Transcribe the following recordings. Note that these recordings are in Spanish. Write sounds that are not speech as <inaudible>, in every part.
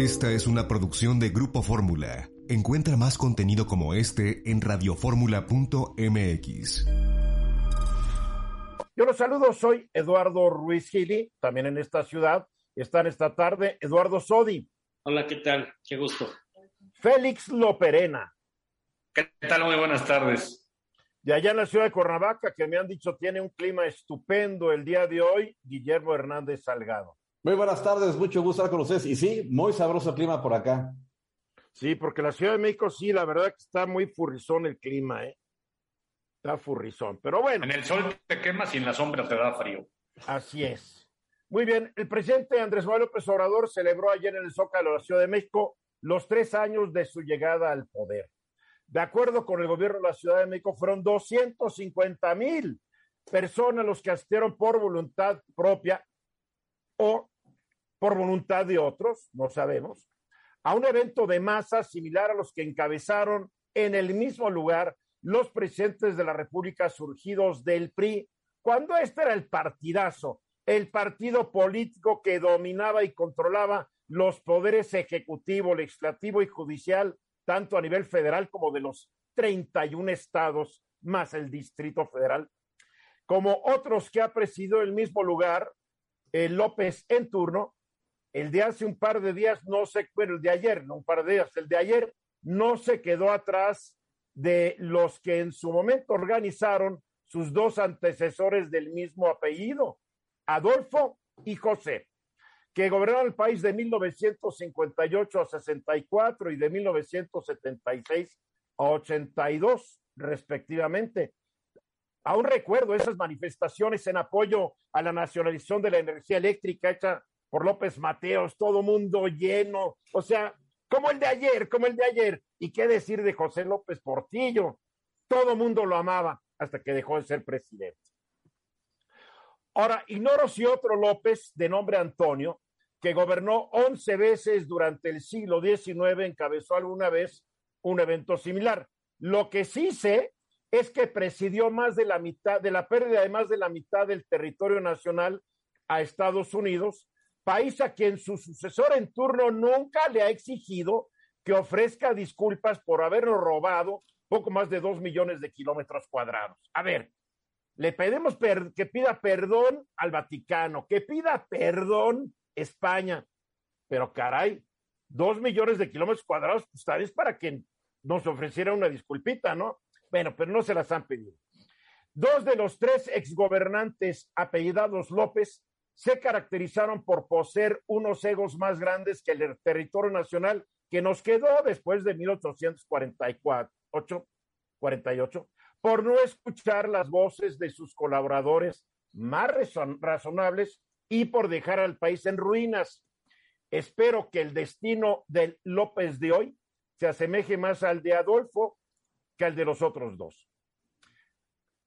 Esta es una producción de Grupo Fórmula. Encuentra más contenido como este en radioformula.mx. Yo los saludo, soy Eduardo Ruiz Gili, también en esta ciudad. Están esta tarde Eduardo Sodi. Hola, ¿qué tal? Qué gusto. Félix Loperena. ¿Qué tal? Muy buenas tardes. De allá en la ciudad de Cuernavaca, que me han dicho tiene un clima estupendo el día de hoy, Guillermo Hernández Salgado. Muy buenas tardes, mucho gusto estar con ustedes. Y sí, muy sabroso clima por acá. Sí, porque la Ciudad de México sí, la verdad que está muy furrizón el clima, ¿eh? Está furrizón, pero bueno. En el sol te quemas y en la sombra te da frío. Así es. Muy bien, el presidente Andrés Manuel López Obrador celebró ayer en el Zócalo de la Ciudad de México los tres años de su llegada al poder. De acuerdo con el gobierno de la Ciudad de México, fueron 250 mil personas los que asistieron por voluntad propia o por voluntad de otros, no sabemos, a un evento de masa similar a los que encabezaron en el mismo lugar los presidentes de la República surgidos del PRI, cuando este era el partidazo, el partido político que dominaba y controlaba los poderes ejecutivo, legislativo y judicial, tanto a nivel federal como de los 31 estados más el Distrito Federal, como otros que ha presidido el mismo lugar, el López en turno, el de hace un par de días no se, bueno, el de ayer, no un par de días, el de ayer no se quedó atrás de los que en su momento organizaron sus dos antecesores del mismo apellido, Adolfo y José, que gobernaron el país de 1958 a 64 y de 1976 a 82, respectivamente. Aún recuerdo esas manifestaciones en apoyo a la nacionalización de la energía eléctrica hecha por López Mateos, todo mundo lleno, o sea, como el de ayer, como el de ayer. ¿Y qué decir de José López Portillo? Todo mundo lo amaba hasta que dejó de ser presidente. Ahora, ignoro si otro López, de nombre Antonio, que gobernó 11 veces durante el siglo XIX, encabezó alguna vez un evento similar. Lo que sí sé es que presidió más de la mitad, de la pérdida de más de la mitad del territorio nacional a Estados Unidos país a quien su sucesor en turno nunca le ha exigido que ofrezca disculpas por habernos robado poco más de dos millones de kilómetros cuadrados. A ver, le pedimos que pida perdón al Vaticano, que pida perdón España, pero caray, dos millones de kilómetros cuadrados, pues tal vez para que nos ofreciera una disculpita, ¿no? Bueno, pero no se las han pedido. Dos de los tres exgobernantes apellidados López se caracterizaron por poseer unos egos más grandes que el territorio nacional que nos quedó después de 1844, 48, por no escuchar las voces de sus colaboradores más razonables y por dejar al país en ruinas. Espero que el destino del López de hoy se asemeje más al de Adolfo que al de los otros dos.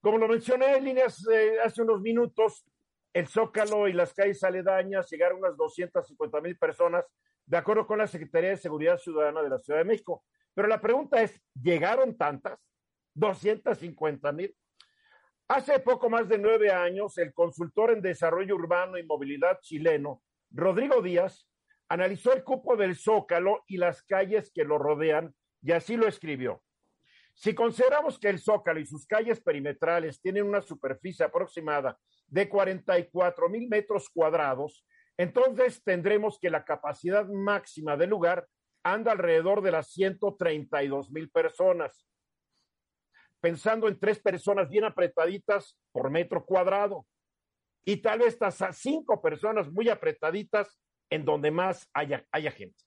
Como lo mencioné en líneas eh, hace unos minutos, el Zócalo y las calles aledañas llegaron unas 250 mil personas, de acuerdo con la Secretaría de Seguridad Ciudadana de la Ciudad de México. Pero la pregunta es, ¿llegaron tantas? ¿250 mil? Hace poco más de nueve años, el consultor en desarrollo urbano y movilidad chileno, Rodrigo Díaz, analizó el cupo del Zócalo y las calles que lo rodean y así lo escribió. Si consideramos que el Zócalo y sus calles perimetrales tienen una superficie aproximada de 44 mil metros cuadrados, entonces tendremos que la capacidad máxima del lugar anda alrededor de las 132 mil personas, pensando en tres personas bien apretaditas por metro cuadrado y tal vez hasta cinco personas muy apretaditas en donde más haya, haya gente.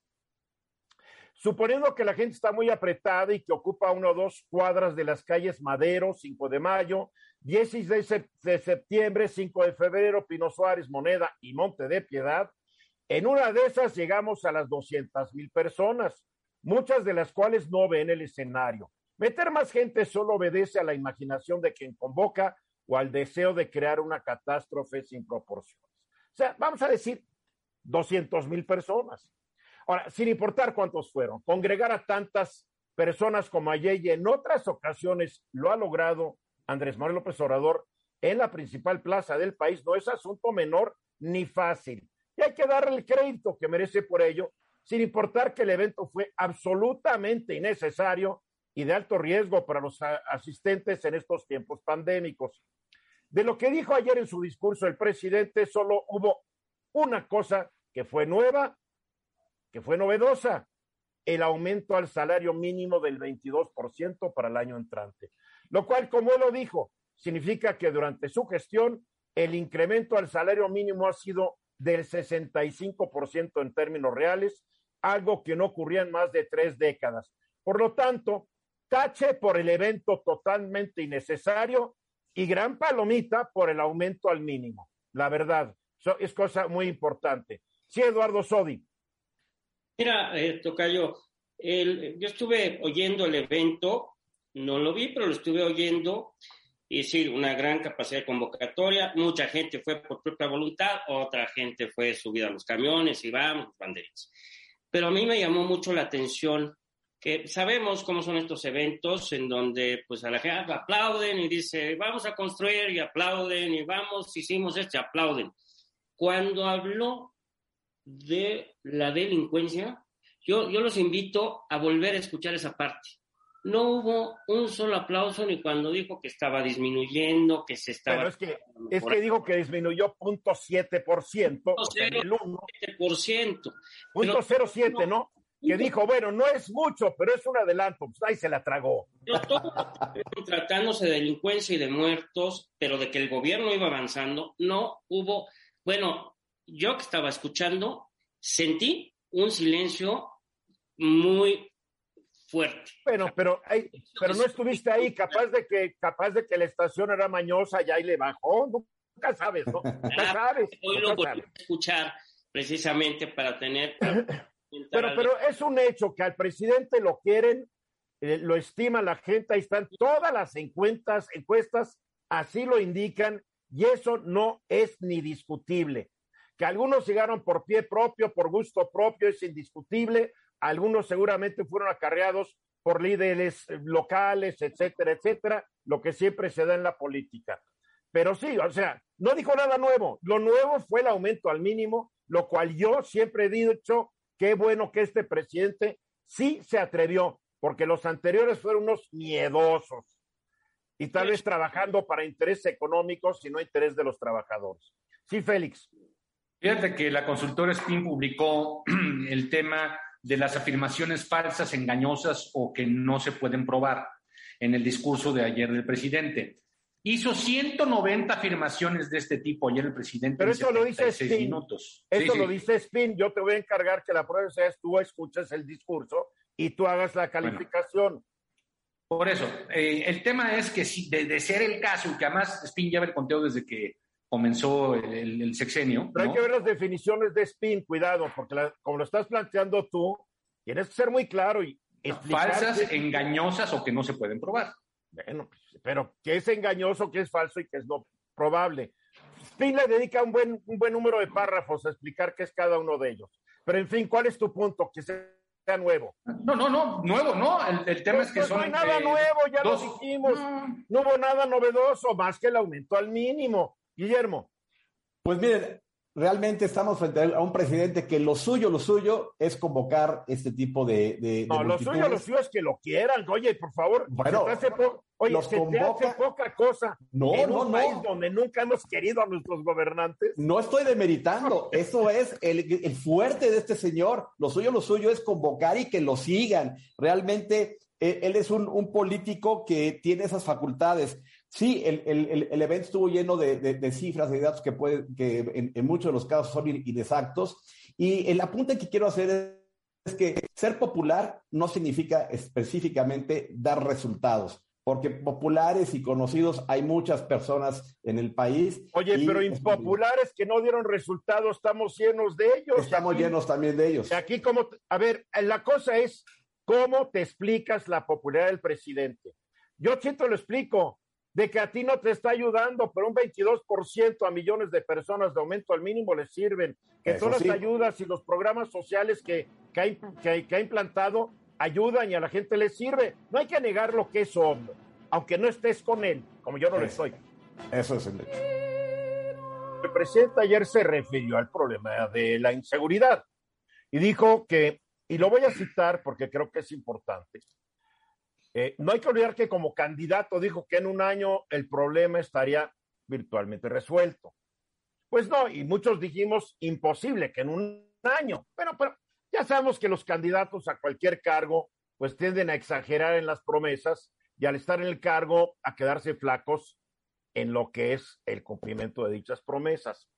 Suponiendo que la gente está muy apretada y que ocupa una o dos cuadras de las calles Madero, 5 de mayo, 16 de septiembre, 5 de febrero, Pino Suárez, Moneda y Monte de Piedad, en una de esas llegamos a las 200 mil personas, muchas de las cuales no ven el escenario. Meter más gente solo obedece a la imaginación de quien convoca o al deseo de crear una catástrofe sin proporciones. O sea, vamos a decir 200 mil personas. Ahora, sin importar cuántos fueron, congregar a tantas personas como y en otras ocasiones lo ha logrado Andrés Manuel López Obrador en la principal plaza del país no es asunto menor ni fácil. Y hay que darle el crédito que merece por ello, sin importar que el evento fue absolutamente innecesario y de alto riesgo para los asistentes en estos tiempos pandémicos. De lo que dijo ayer en su discurso el presidente, solo hubo una cosa que fue nueva, que fue novedosa, el aumento al salario mínimo del 22% para el año entrante. Lo cual, como él lo dijo, significa que durante su gestión el incremento al salario mínimo ha sido del 65% en términos reales, algo que no ocurría en más de tres décadas. Por lo tanto, tache por el evento totalmente innecesario y gran palomita por el aumento al mínimo. La verdad, es cosa muy importante. Sí, Eduardo Sodi. Mira, eh, Tocayo, yo estuve oyendo el evento, no lo vi, pero lo estuve oyendo, y sí, una gran capacidad de convocatoria, mucha gente fue por propia voluntad, otra gente fue subida a los camiones y vamos, banderitas. Pero a mí me llamó mucho la atención que sabemos cómo son estos eventos en donde pues a la gente aplauden y dice, vamos a construir y aplauden y vamos, hicimos esto y aplauden. Cuando habló de la delincuencia, yo, yo los invito a volver a escuchar esa parte. No hubo un solo aplauso ni cuando dijo que estaba disminuyendo, que se estaba... Pero es que, es que dijo que disminuyó 0.7%. el 1%. Punto 0.7, ¿no? Que dijo, bueno, no es mucho, pero es un adelanto. Pues ahí se la tragó. tratándose de delincuencia y de muertos, pero de que el gobierno iba avanzando, no hubo... Bueno, yo que estaba escuchando, sentí un silencio muy fuerte. Bueno, pero, pero no estuviste ahí, capaz de que, capaz de que la estación era mañosa y ahí le bajó, nunca sabes, ¿no? <laughs> Nunca sabes. Hoy lo voy a escuchar precisamente para tener. <coughs> pero, pero es un hecho que al presidente lo quieren, eh, lo estima la gente, ahí están todas las encuestas, encuestas, así lo indican, y eso no es ni discutible. Que algunos llegaron por pie propio, por gusto propio, es indiscutible. Algunos seguramente fueron acarreados por líderes locales, etcétera, etcétera, lo que siempre se da en la política. Pero sí, o sea, no dijo nada nuevo. Lo nuevo fue el aumento al mínimo, lo cual yo siempre he dicho, qué bueno que este presidente sí se atrevió, porque los anteriores fueron unos miedosos y tal vez trabajando para intereses económicos y no interés de los trabajadores. Sí, Félix. Fíjate que la consultora SPIN publicó <clears throat> el tema de las afirmaciones falsas, engañosas o que no se pueden probar en el discurso de ayer del presidente. Hizo 190 afirmaciones de este tipo ayer el presidente. Pero eso lo dice Spin. Minutos. Eso lo dice Spin. Yo te voy a encargar que la prueba sea tú escuches el discurso y tú hagas la calificación. por eso, eh, el tema es que si de, ser el caso, y que además Spin lleva el conteo desde que comenzó el, sexenio. Pero hay que ver las definiciones de spin, cuidado, porque como lo estás planteando tú, tienes que ser muy claro y Falsas, engañosas o que no se pueden probar. Bueno, pero ¿qué es engañoso, qué es falso y qué es no probable? Spin le dedica un buen, un buen número de párrafos a explicar qué es cada uno de ellos. Pero en fin, ¿cuál es tu punto? Que sea nuevo. No, no, no, nuevo no. El, tema es que pues son. No hay nada nuevo, ya lo dijimos. no hubo nada novedoso, más que el aumento al mínimo. Guillermo. Pues miren, realmente estamos frente a un presidente que lo suyo, lo suyo es convocar este tipo de. no, lo suyo, lo suyo es que lo quieran. Oye, por favor, bueno, oye, los se convoca... hace poca cosa no, en un país donde nunca hemos querido a nuestros gobernantes. No estoy demeritando, <laughs> eso es el, el, fuerte de este señor. Lo suyo, lo suyo es convocar y que lo sigan. Realmente eh, él es un, un político que tiene esas facultades. Sí, el, el, el, evento estuvo lleno de, de, cifras, de datos que, puede, que en, en, muchos de los casos son inexactos. Y el apunte que quiero hacer es que ser popular no significa específicamente dar resultados, porque populares y conocidos hay muchas personas en el país. Oye, pero impopulares que no dieron resultados, estamos llenos de ellos. Estamos llenos también de ellos. Aquí como, a ver, la cosa es, ¿cómo te explicas la popularidad del presidente? Yo siento lo explico de que a ti no te está ayudando, pero un 22% a millones de personas de aumento al mínimo les sirven, que todas las ayudas y los programas sociales que, que, ha, implantado ayudan y a la gente les sirve. No hay que negar lo que es obvio, aunque no estés con él, como yo no lo estoy. Eso es el El presidente ayer se refirió al problema de la inseguridad y dijo que, y lo voy a citar porque creo que es importante, eh, no hay que olvidar que como candidato dijo que en un año el problema estaría virtualmente resuelto. Pues no, y muchos dijimos imposible que en un año. Pero ya sabemos que los candidatos a cualquier cargo pues tienden a exagerar en las promesas y al estar en el cargo a quedarse flacos en lo que es el cumplimiento de dichas promesas.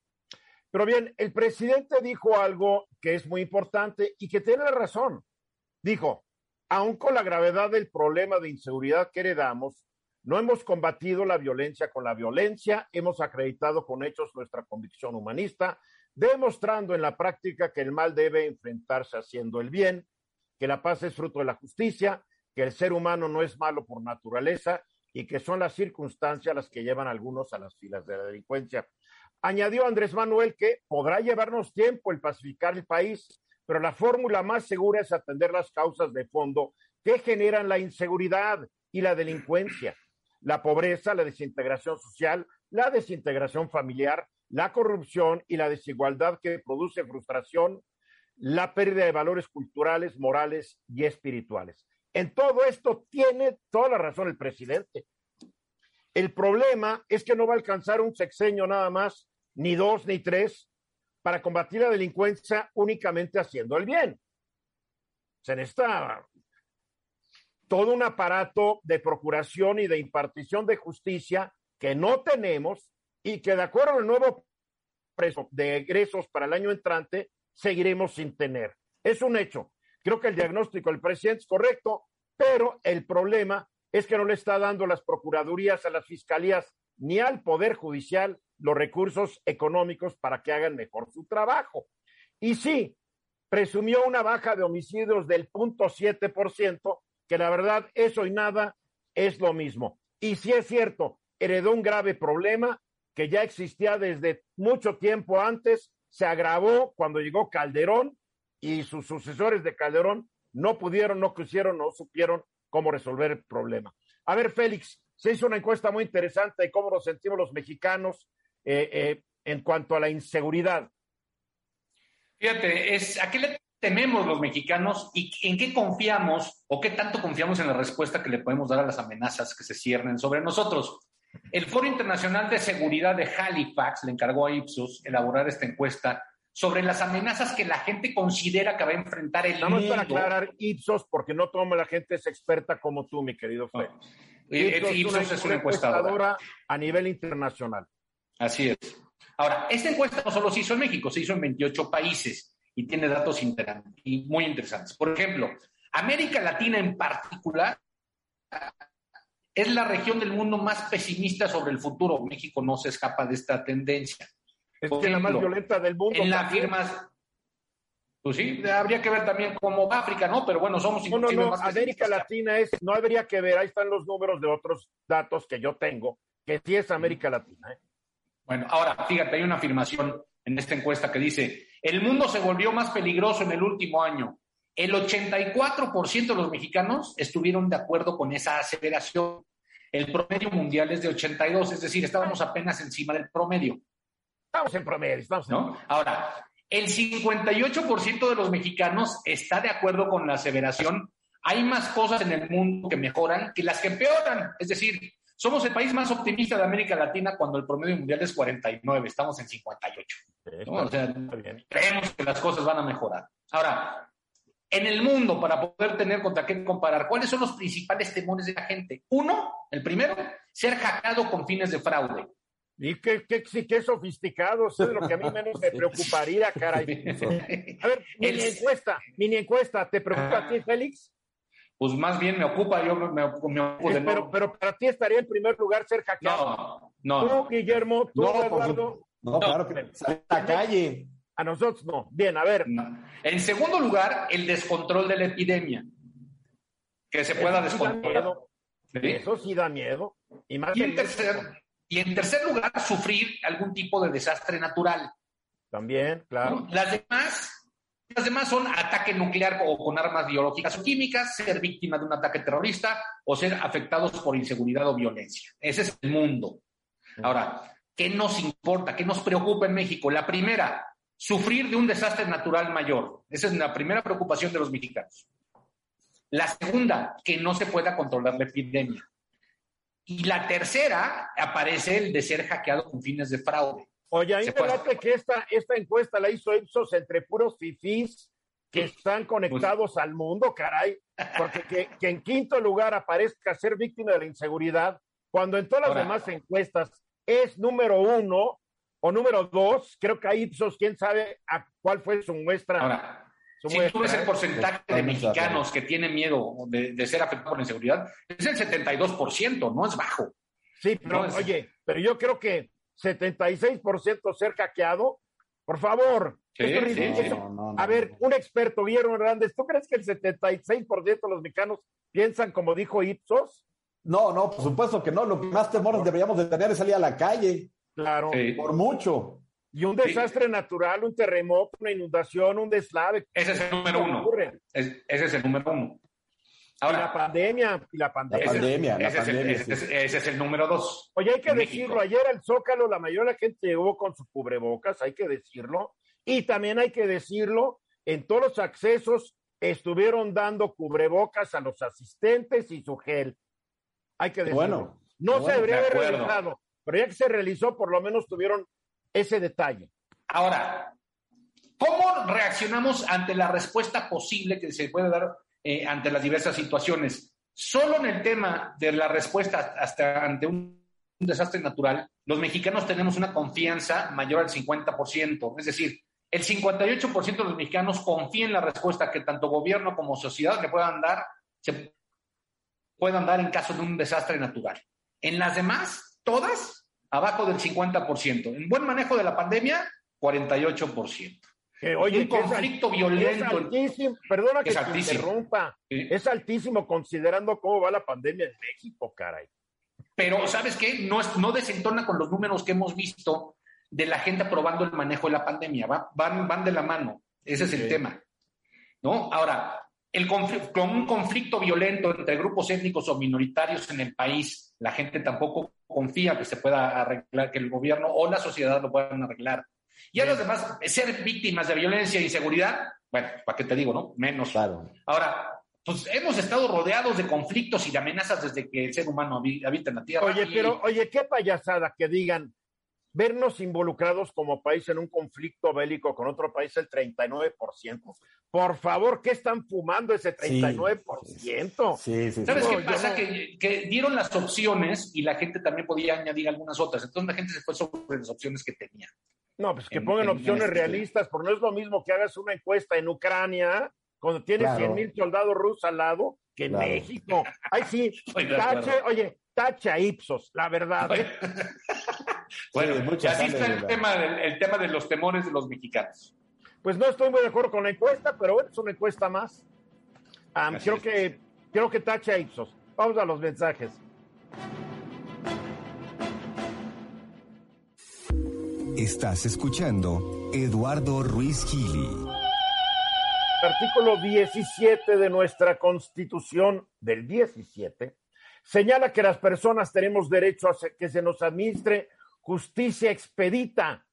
Pero bien, el presidente dijo algo que es muy importante y que tiene razón. Dijo, aun con la gravedad del problema de inseguridad que heredamos, no hemos combatido la violencia con la violencia, hemos acreditado con hechos nuestra convicción humanista, demostrando en la práctica que el mal debe enfrentarse haciendo el bien, que la paz es fruto de la justicia, que el ser humano no es malo por naturaleza y que son las circunstancias las que llevan a algunos a las filas de la delincuencia. Añadió Andrés Manuel que podrá llevarnos tiempo el pacificar el país, pero la fórmula más segura es atender las causas de fondo que generan la inseguridad y la delincuencia, la pobreza, la desintegración social, la desintegración familiar, la corrupción y la desigualdad que produce frustración, la pérdida de valores culturales, morales y espirituales. En todo esto tiene toda la razón el presidente. El problema es que no va a alcanzar un sexenio nada más, ni dos, ni tres, para combatir la delincuencia únicamente haciendo el bien. Se necesita todo un aparato de procuración y de impartición de justicia que no tenemos y que de acuerdo al nuevo preso de egresos para el año entrante seguiremos sin tener. Es un hecho. Creo que el diagnóstico del presidente es correcto, pero el problema es que no le está dando las procuradurías a las fiscalías ni al Poder Judicial los recursos económicos para que hagan mejor su trabajo. Y sí, presumió una baja de homicidios del 0.7%, que la verdad eso y nada es lo mismo. Y sí es cierto, heredó un grave problema que ya existía desde mucho tiempo antes, se agravó cuando llegó Calderón y sus sucesores de Calderón no pudieron, no quisieron, no supieron cómo resolver el problema. A ver, Félix, se hizo una encuesta muy interesante de cómo nos sentimos los mexicanos eh, eh, en cuanto a la inseguridad. Fíjate, es, ¿a qué le tememos los mexicanos y en qué confiamos o qué tanto confiamos en la respuesta que le podemos dar a las amenazas que se ciernen sobre nosotros? El Foro Internacional de Seguridad de Halifax le encargó a Ipsos elaborar esta encuesta sobre las amenazas que la gente considera que va a enfrentar el Vamos para aclarar Ipsos, porque no toda la gente es experta como tú, mi querido Félix. Ipsos, Ipsos es una encuestadora a nivel internacional. Así es. Ahora, esta encuesta no solo se hizo en México, se hizo en 28 países y tiene datos inter y muy interesantes. Por ejemplo, América Latina en particular es la región del mundo más pesimista sobre el futuro. México no se escapa de esta tendencia. Es que la más violenta del mundo. En las firmas. Pues sí, habría que ver también cómo África, ¿no? Pero bueno, somos No, no, no. América Latina es, no habría que ver, ahí están los números de otros datos que yo tengo, que sí es América Latina. ¿eh? Bueno, ahora, fíjate, hay una afirmación en esta encuesta que dice, el mundo se volvió más peligroso en el último año. El 84% de los mexicanos estuvieron de acuerdo con esa aseveración. El promedio mundial es de 82, es decir, estábamos apenas encima del promedio. Estamos en promedio, estamos en ¿no? Ahora, el 58% de los mexicanos está de acuerdo con la aseveración. Hay más cosas en el mundo que mejoran que las que empeoran. Es decir, somos el país más optimista de América Latina cuando el promedio mundial es 49, estamos en 58. ¿no? O sea, creemos que las cosas van a mejorar. Ahora, en el mundo, para poder tener contra qué comparar, ¿cuáles son los principales temores de la gente? Uno, el primero, ser hackeado con fines de fraude. Y qué, qué, sí, qué sofisticado, eso es lo que a mí menos me <laughs> preocuparía, caray. A ver, mini encuesta, mini encuesta, ¿te preocupa a ti, Félix? Pues más bien me ocupa, yo me, me ocupo de pero, no. pero para ti estaría en primer lugar ser hackeado. No, no. Tú, Guillermo, tú, No, Eduardo. No, no, claro que sale a la calle. A nosotros no. Bien, a ver. No. En segundo lugar, el descontrol de la epidemia. Que se pueda Eso descontrolar. Eso sí da miedo. Y, más Y en en, tercer, y en tercer lugar, sufrir algún tipo de desastre natural. También, claro. ¿no? Las demás, las demás son ataque nuclear o con armas biológicas o químicas, ser víctima de un ataque terrorista o ser afectados por inseguridad o violencia. Ese es el mundo. Ahora, ¿qué nos importa? ¿Qué nos preocupa en México? La primera, sufrir de un desastre natural mayor. Esa es la primera preocupación de los mexicanos. La segunda, que no se pueda controlar la epidemia. Y la tercera, aparece el de ser hackeado con fines de fraude. Oye, a mí me que esta, esta encuesta la hizo Ipsos entre puros fifís que están conectados al mundo, caray. Porque que, que, en quinto lugar aparezca ser víctima de la inseguridad, cuando en todas las demás encuestas es número uno o número dos, creo que ahí Ipsos, quién sabe a cuál fue su muestra. Ahora, si tú ves el porcentaje de mexicanos que tienen miedo de, ser afectados por la inseguridad, es el 72%, no es bajo. Sí, pero oye, pero yo creo que 76% ser hackeado, por favor. a ver, un experto, Guillermo Hernández, ¿tú crees que el 76% de los mexicanos piensan como dijo Ipsos? No, no, por supuesto que no. Lo que más temores deberíamos de tener es salir a la calle. Claro. Por mucho. Y un desastre natural, un terremoto, una inundación, un deslave. Ese es el número uno. ese es el número uno. Ahora, y la pandemia, y la pandemia. La pandemia, ese, la pandemia, ese, es el número dos. Oye, hay que decirlo, ayer al Zócalo la mayoría de la gente llegó con su cubrebocas, hay que decirlo. Y también hay que decirlo, en todos los accesos estuvieron dando cubrebocas a los asistentes y su gel. Hay que decirlo. Bueno, no se debería haber realizado, pero ya que se realizó, por lo menos tuvieron ese detalle. Ahora, ¿cómo reaccionamos ante la respuesta posible que se puede dar eh, ante las diversas situaciones? Solo en el tema de la respuesta hasta ante un, desastre natural, los mexicanos tenemos una confianza mayor al 50%, es decir, el 58% de los mexicanos confían en la respuesta que tanto gobierno como sociedad le puedan dar, se puedan dar en caso de un desastre natural. En las demás, todas abajo del 50%. En buen manejo de la pandemia, 48%. Oye, un conflicto violento. altísimo, perdona que te interrumpa. Es altísimo considerando cómo va la pandemia en México, caray. Pero, ¿sabes qué? No, no desentona con los números que hemos visto de la gente aprobando el manejo de la pandemia. van, van de la mano. Ese es el tema. ¿No? Ahora, el con un conflicto violento entre grupos étnicos o minoritarios en el país, la gente tampoco confía que se pueda arreglar, que el gobierno o la sociedad lo puedan arreglar. Y a los demás, ser víctimas de violencia e inseguridad, bueno, ¿para qué te digo, no? Menos. Claro. Ahora, pues hemos estado rodeados de conflictos y de amenazas desde que el ser humano habita en la Tierra. Oye, pero, oye, qué payasada que digan, vernos involucrados como país en un conflicto bélico con otro país el 39%. Por favor, ¿qué están fumando ese 39%? Sí, sí, ¿Sabes qué pasa? Que, dieron las opciones y la gente también podía añadir algunas otras. Entonces la gente se fue sobre las opciones que tenía. No, pues que pongan opciones este realistas, porque no es lo mismo que hagas una encuesta en Ucrania cuando tienes 100 mil soldados rusos al lado que en México. Ay, sí, <laughs> tache, oye, tacha Ipsos, la verdad. ¿eh? Bueno, <laughs> así está el tema, el tema de los temores de los mexicanos. Pues no estoy muy de acuerdo con la encuesta, pero bueno, es una encuesta más. creo, que, creo que tacha Ipsos. Vamos a los mensajes. Estás escuchando Eduardo Ruiz Gili. Artículo 17 de nuestra Constitución del 17 señala que las personas tenemos derecho a que se nos administre justicia expedita.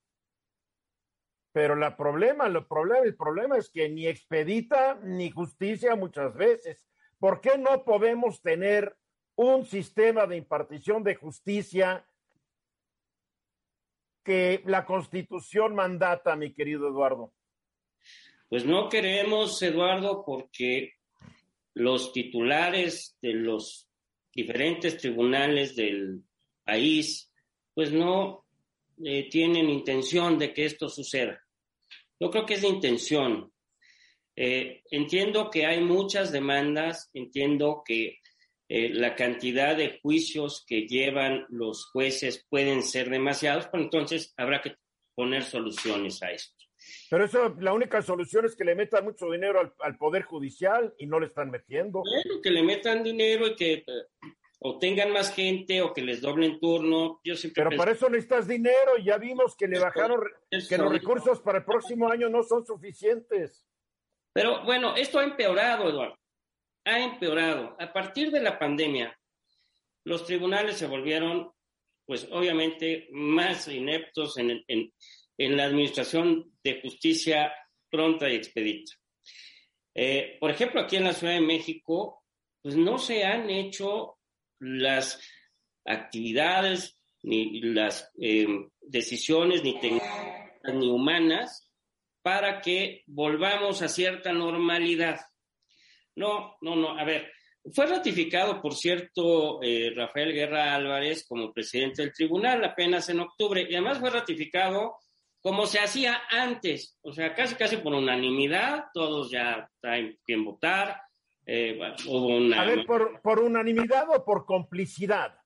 Pero la problema, el problema, el problema es que ni expedita ni justicia muchas veces. ¿Por qué no podemos tener un sistema de impartición de justicia que la Constitución mandata, mi querido Eduardo? Pues no queremos, Eduardo, porque los titulares de los diferentes tribunales del país pues no eh, tienen intención de que esto suceda. Yo creo que es de intención. Eh, entiendo que hay muchas demandas, entiendo que eh, la cantidad de juicios que llevan los jueces pueden ser demasiados, pero entonces habrá que poner soluciones a esto. Pero eso, la única solución es que le metan mucho dinero al, al Poder Judicial y no le están metiendo. Bueno, que le metan dinero y que o tengan más gente o que les doblen turno. Yo Pero para eso necesitas dinero. Ya vimos que le bajaron, que los recursos para el próximo año no son suficientes. Pero bueno, esto ha empeorado, Eduardo. Ha empeorado. A partir de la pandemia, los tribunales se volvieron, pues obviamente, más ineptos en, la administración de justicia pronta y expedita. Eh, por ejemplo, aquí en la Ciudad de México, pues no se han hecho las actividades ni las eh, decisiones ni ni humanas para que volvamos a cierta normalidad. No, no, no. A ver, fue ratificado, por cierto, eh, Rafael Guerra Álvarez como presidente del tribunal apenas en octubre y además fue ratificado como se hacía antes, o sea, casi casi por unanimidad, todos ya saben quién votar. Eh, A ver, ¿por, ¿por unanimidad o por complicidad?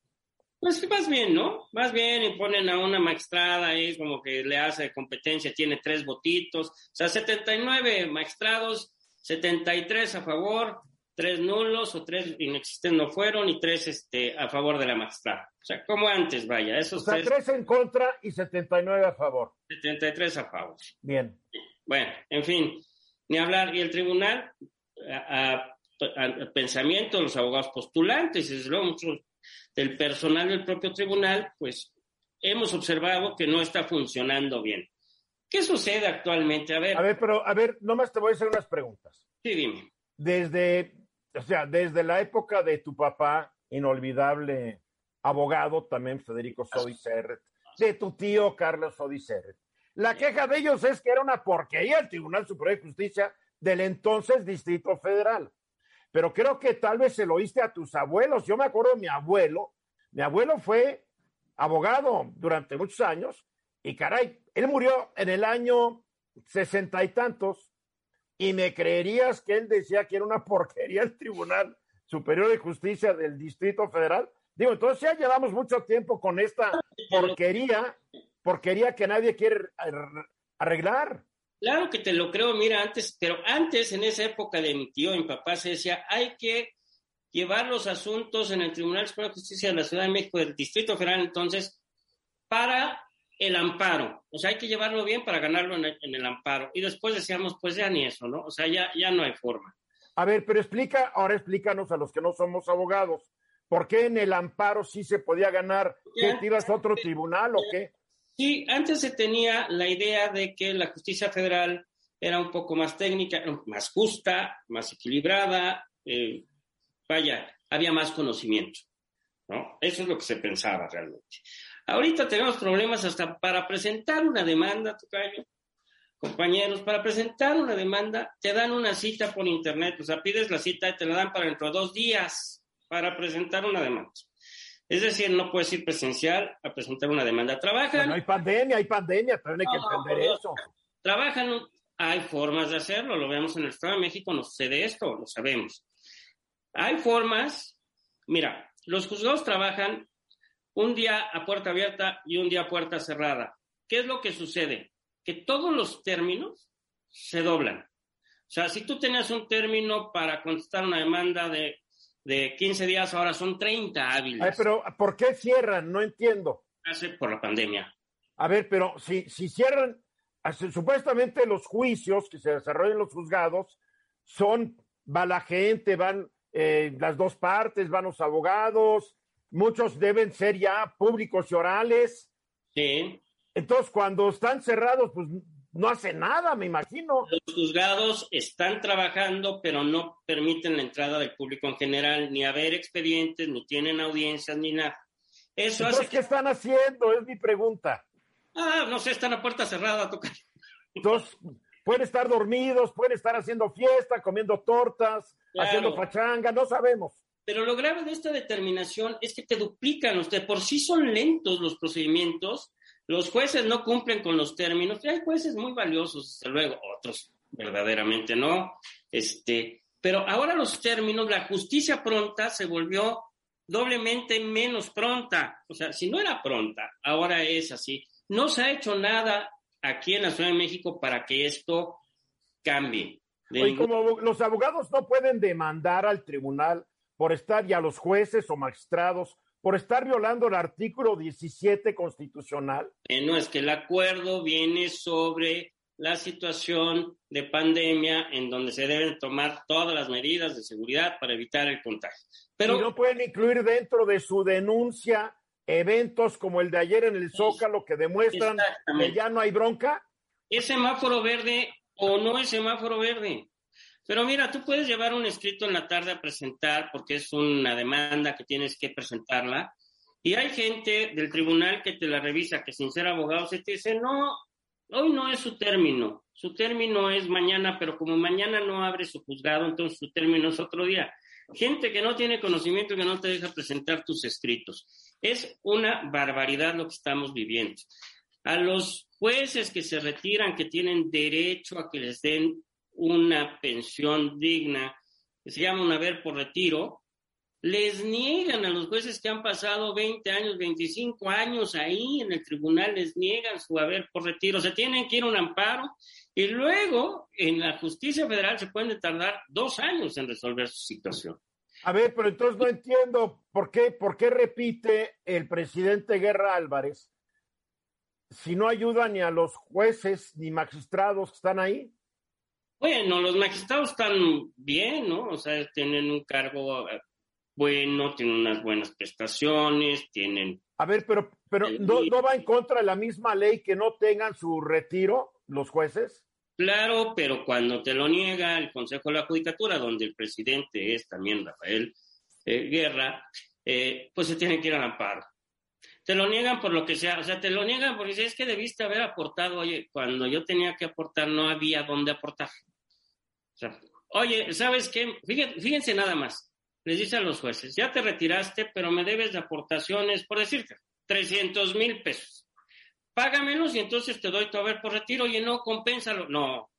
Pues más bien, ¿no? Más bien y ponen a una magistrada ahí como que le hace competencia, tiene tres votitos, o sea, 79 magistrados, 73 a favor, tres nulos o tres inexistentes no fueron y tres este, a favor de la magistrada. O sea, como antes, vaya. Esos o sea, tres... en contra y 79 a favor. 73 a favor. Bien. Bueno, en fin, ni hablar. Y el tribunal, al pensamiento de los abogados postulantes, y desde luego muchos del personal del propio tribunal, pues hemos observado que no está funcionando bien. ¿Qué sucede actualmente? A ver. A ver, pero, a ver, nomás te voy a hacer unas preguntas. Sí, dime. Desde, o sea, desde la época de tu papá, inolvidable abogado, también Federico Sodi de tu tío Carlos Sodi La queja de ellos es que era una porquería el Tribunal Superior de Justicia del entonces Distrito Federal pero creo que tal vez se lo oíste a tus abuelos. Yo me acuerdo de mi abuelo, mi abuelo fue abogado durante muchos años y caray, él murió en el año sesenta y tantos y me creerías que él decía que era una porquería el Tribunal Superior de Justicia del Distrito Federal. Digo, entonces ya llevamos mucho tiempo con esta porquería, porquería que nadie quiere arreglar. Claro que te lo creo, mira, antes, pero antes, en esa época de mi tío, mi papá, se decía, hay que llevar los asuntos en el Tribunal Superior de Justicia de la Ciudad de México, del Distrito Federal, entonces, para el amparo. O sea, hay que llevarlo bien para ganarlo en el, amparo. Y después decíamos, pues ya ni eso, ¿no? O sea, ya, ya no hay forma. A ver, pero explica, ahora explícanos a los que no somos abogados, ¿por qué en el amparo sí se podía ganar? ¿Qué tiras a otro tribunal o qué? Sí, antes se tenía la idea de que la justicia federal era un poco más técnica, más justa, más equilibrada, eh, vaya, había más conocimiento, ¿no? Eso es lo que se pensaba realmente. Ahorita tenemos problemas hasta para presentar una demanda, Tocayo, compañeros, para presentar una demanda te dan una cita por internet, o sea, pides la cita y te la dan para dentro de dos días para presentar una demanda. Es decir, no puedes ir presencial a presentar una demanda. Trabajan. No hay pandemia, hay pandemia, pero hay que entender eso. Trabajan, hay formas de hacerlo, lo vemos en el Estado de México, no sucede esto, lo sabemos. Hay formas, mira, los juzgados trabajan un día a puerta abierta y un día a puerta cerrada. ¿Qué es lo que sucede? Que todos los términos se doblan. O sea, si tú tenías un término para contestar una demanda de de 15 días ahora son 30 hábiles. pero ¿por qué cierran? No entiendo. Hace por la pandemia. A ver, pero si, si cierran, supuestamente los juicios que se desarrollan en los juzgados son, va la gente, van eh, las dos partes, van los abogados, muchos deben ser ya públicos y orales. Sí. Entonces, cuando están cerrados, pues no hace nada, me imagino. Los juzgados están trabajando, pero no permiten la entrada del público en general, ni haber expedientes, ni tienen audiencias, ni nada. Eso hace ¿Qué están haciendo? Es mi pregunta. Ah, no sé, están a puerta cerrada, tocar. Entonces, pueden estar dormidos, pueden estar haciendo fiesta, comiendo tortas, haciendo pachanga, no sabemos. Pero lo grave de esta determinación es que te duplican, usted por sí son lentos los procedimientos, los jueces no cumplen con los términos, hay jueces muy valiosos, desde luego, otros verdaderamente no. Este, pero ahora los términos, la justicia pronta se volvió doblemente menos pronta. O sea, si no era pronta, ahora es así. No se ha hecho nada aquí en la Ciudad de México para que esto cambie. Y como los abogados no pueden demandar al tribunal por estar ya los jueces o magistrados por estar violando el artículo 17 constitucional? Eh, no, es que el acuerdo viene sobre la situación de pandemia en donde se deben tomar todas las medidas de seguridad para evitar el contagio. Pero no pueden incluir dentro de su denuncia eventos como el de ayer en el Zócalo que demuestran que ya no hay bronca. ¿Es semáforo verde o no es semáforo verde? Pero mira, tú puedes llevar un escrito en la tarde a presentar porque es una demanda que tienes que presentarla. Y hay gente del tribunal que te la revisa, que sin ser abogado se te dice, no, hoy no es su término, su término es mañana, pero como mañana no abre su juzgado, entonces su término es otro día. Gente que no tiene conocimiento que no te deja presentar tus escritos. Es una barbaridad lo que estamos viviendo. A los jueces que se retiran, que tienen derecho a que les den una pensión digna, que se llama un haber por retiro, les niegan a los jueces que han pasado 20 años, 25 años ahí en el tribunal, les niegan su haber por retiro. Se tienen que ir a un amparo y luego en la justicia federal se pueden tardar dos años en resolver su situación. A ver, pero entonces no entiendo por qué, por qué repite el presidente Guerra Álvarez si no ayuda ni a los jueces ni magistrados que están ahí. Bueno, los magistrados están bien, ¿no? O sea, tienen un cargo eh, bueno, tienen unas buenas prestaciones, tienen... A ver, pero, pero ¿no, ¿no va en contra de la misma ley que no tengan su retiro los jueces? Claro, pero cuando te lo niega el Consejo de la Judicatura, donde el presidente es también Rafael eh, Guerra, eh, pues se tiene que ir al amparo. Te lo niegan por lo que sea, o sea, te lo niegan porque si es que debiste haber aportado, oye, cuando yo tenía que aportar no había dónde aportar oye, ¿sabes qué? Fíjense, nada más. Les dice a los jueces, ya te retiraste, pero me debes de aportaciones, por decirte, 300 mil pesos. Págamelos y entonces te doy tu haber por retiro. y no, compénsalo. No.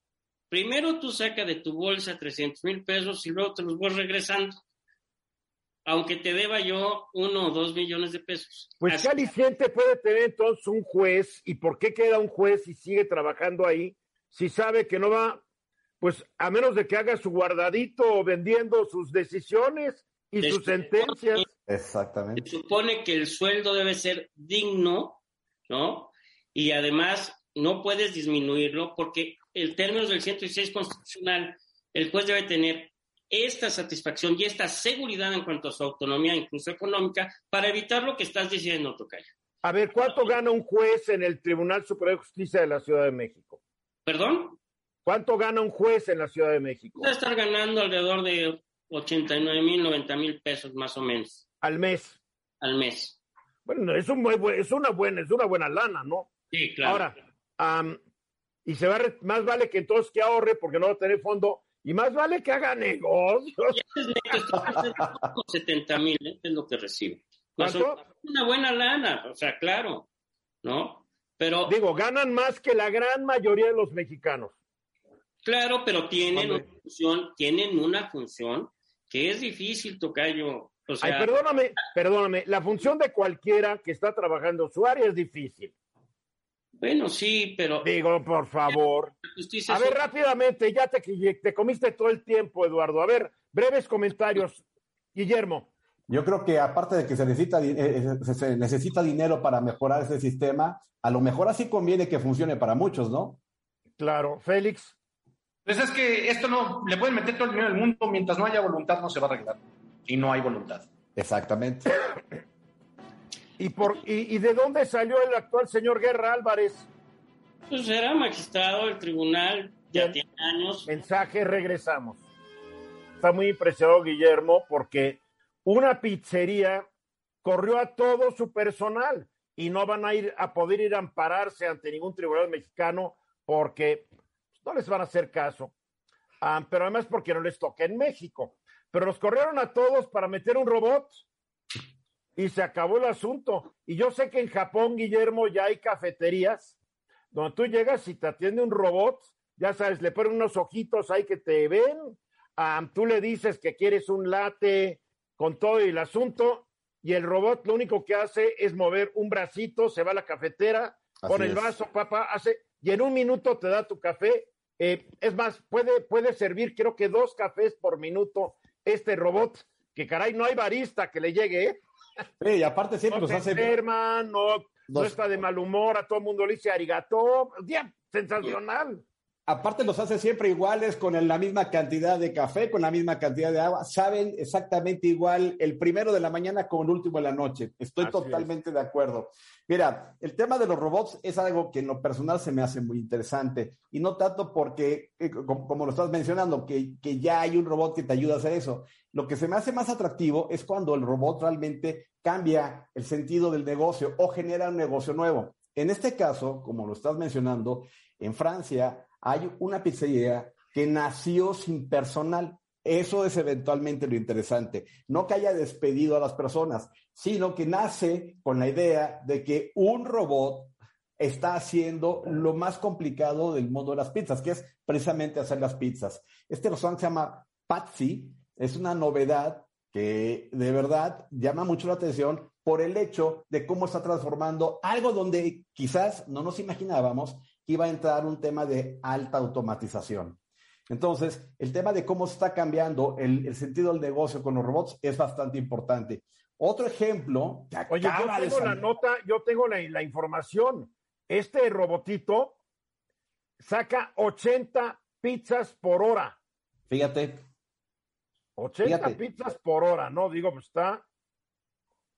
Primero tú saca de tu bolsa 300 mil pesos y luego te los voy regresando. Aunque te deba yo uno o dos millones de pesos. Pues, ¿qué aliciente puede tener entonces un juez? ¿Y por qué queda un juez y sigue trabajando ahí si sabe que no va pues a menos de que haga su guardadito vendiendo sus decisiones y sus sentencias. Exactamente. Se supone que el sueldo debe ser digno, ¿no? Y además no puedes disminuirlo porque el término del 106 constitucional, el juez debe tener esta satisfacción y esta seguridad en cuanto a su autonomía, incluso económica, para evitar lo que estás diciendo, Tocayo. A ver, ¿cuánto gana un juez en el Tribunal Superior de Justicia de la Ciudad de México? ¿Perdón? ¿Cuánto gana un juez en la Ciudad de México? Va estar ganando alrededor de 89 mil, 90 mil pesos más o menos. ¿Al mes? Al mes. Bueno, es, un, es, una, buena, es una buena lana, ¿no? Sí, claro. Ahora, y se va más vale que entonces que ahorre porque no va a tener fondo y más vale que haga negocios. 70 mil ¿eh? es lo que recibe. ¿Cuánto? Una buena lana, o sea, claro, ¿no? Pero... Digo, ganan más que la gran mayoría de los mexicanos. Claro, pero tienen una función, tienen una función que es difícil, Tocayo. O sea, Ay, perdóname, perdóname, la función de cualquiera que está trabajando su área es difícil. Bueno, sí, pero... Digo, por favor. A ver, rápidamente, ya te, te comiste todo el tiempo, Eduardo. A ver, breves comentarios. Guillermo. Yo creo que aparte de que se necesita, eh, eh, se necesita dinero para mejorar ese sistema, a lo mejor así conviene que funcione para muchos, ¿no? Claro. Félix. Pues es que esto no, le pueden meter todo el dinero del mundo, mientras no haya voluntad no se va a arreglar. Y no hay voluntad. Exactamente. <coughs> ¿Y, por, y, de dónde salió el actual señor Guerra Álvarez? Pues era magistrado del tribunal, ya tiene años. Mensaje, regresamos. Está muy impresionado Guillermo porque una pizzería corrió a todo su personal y no van a ir a poder ir a ampararse ante ningún tribunal mexicano porque no les van a hacer caso. Ah, pero además porque no les toca en México. Pero los corrieron a todos para meter un robot y se acabó el asunto. Y yo sé que en Japón, Guillermo, ya hay cafeterías donde tú llegas y te atiende un robot, ya sabes, le ponen unos ojitos ahí que te ven, ah, tú le dices que quieres un latte con todo el asunto y el robot lo único que hace es mover un bracito, se va a la cafetera, pone el vaso, papá, hace, y en un minuto te da tu café eh, es más, puede, puede servir creo que dos cafés por minuto este robot, que caray, no hay barista que le llegue, ¿eh? y aparte siempre no nos hace... Enferma, no, no está de mal humor, a todo el mundo le dice arigato, sensacional. Aparte los hace siempre iguales, con la misma cantidad de café, con la misma cantidad de agua. Saben exactamente igual el primero de la mañana como el último de la noche. Estoy totalmente de acuerdo. Mira, el tema de los robots es algo que en lo personal se me hace muy interesante. Y no tanto porque, eh, como, lo estás mencionando, que, que ya hay un robot que te ayuda a hacer eso. Lo que se me hace más atractivo es cuando el robot realmente cambia el sentido del negocio o genera un negocio nuevo. En este caso, como lo estás mencionando, en Francia hay una pizzería que nació sin personal. Eso es eventualmente lo interesante. No que haya despedido a las personas, sino que nace con la idea de que un robot está haciendo lo más complicado del mundo de las pizzas, que es precisamente hacer las pizzas. Este restaurante se llama Patsy, es una novedad que de verdad llama mucho la atención por el hecho de cómo está transformando algo donde quizás no nos imaginábamos que iba a entrar un tema de alta automatización. Entonces, el tema de cómo está cambiando el, sentido del negocio con los robots es bastante importante. Otro ejemplo. Oye, yo tengo la nota, yo tengo la, la información. Este robotito saca 80 pizzas por hora. Fíjate. 80 pizzas por hora, ¿no? Digo, pues está.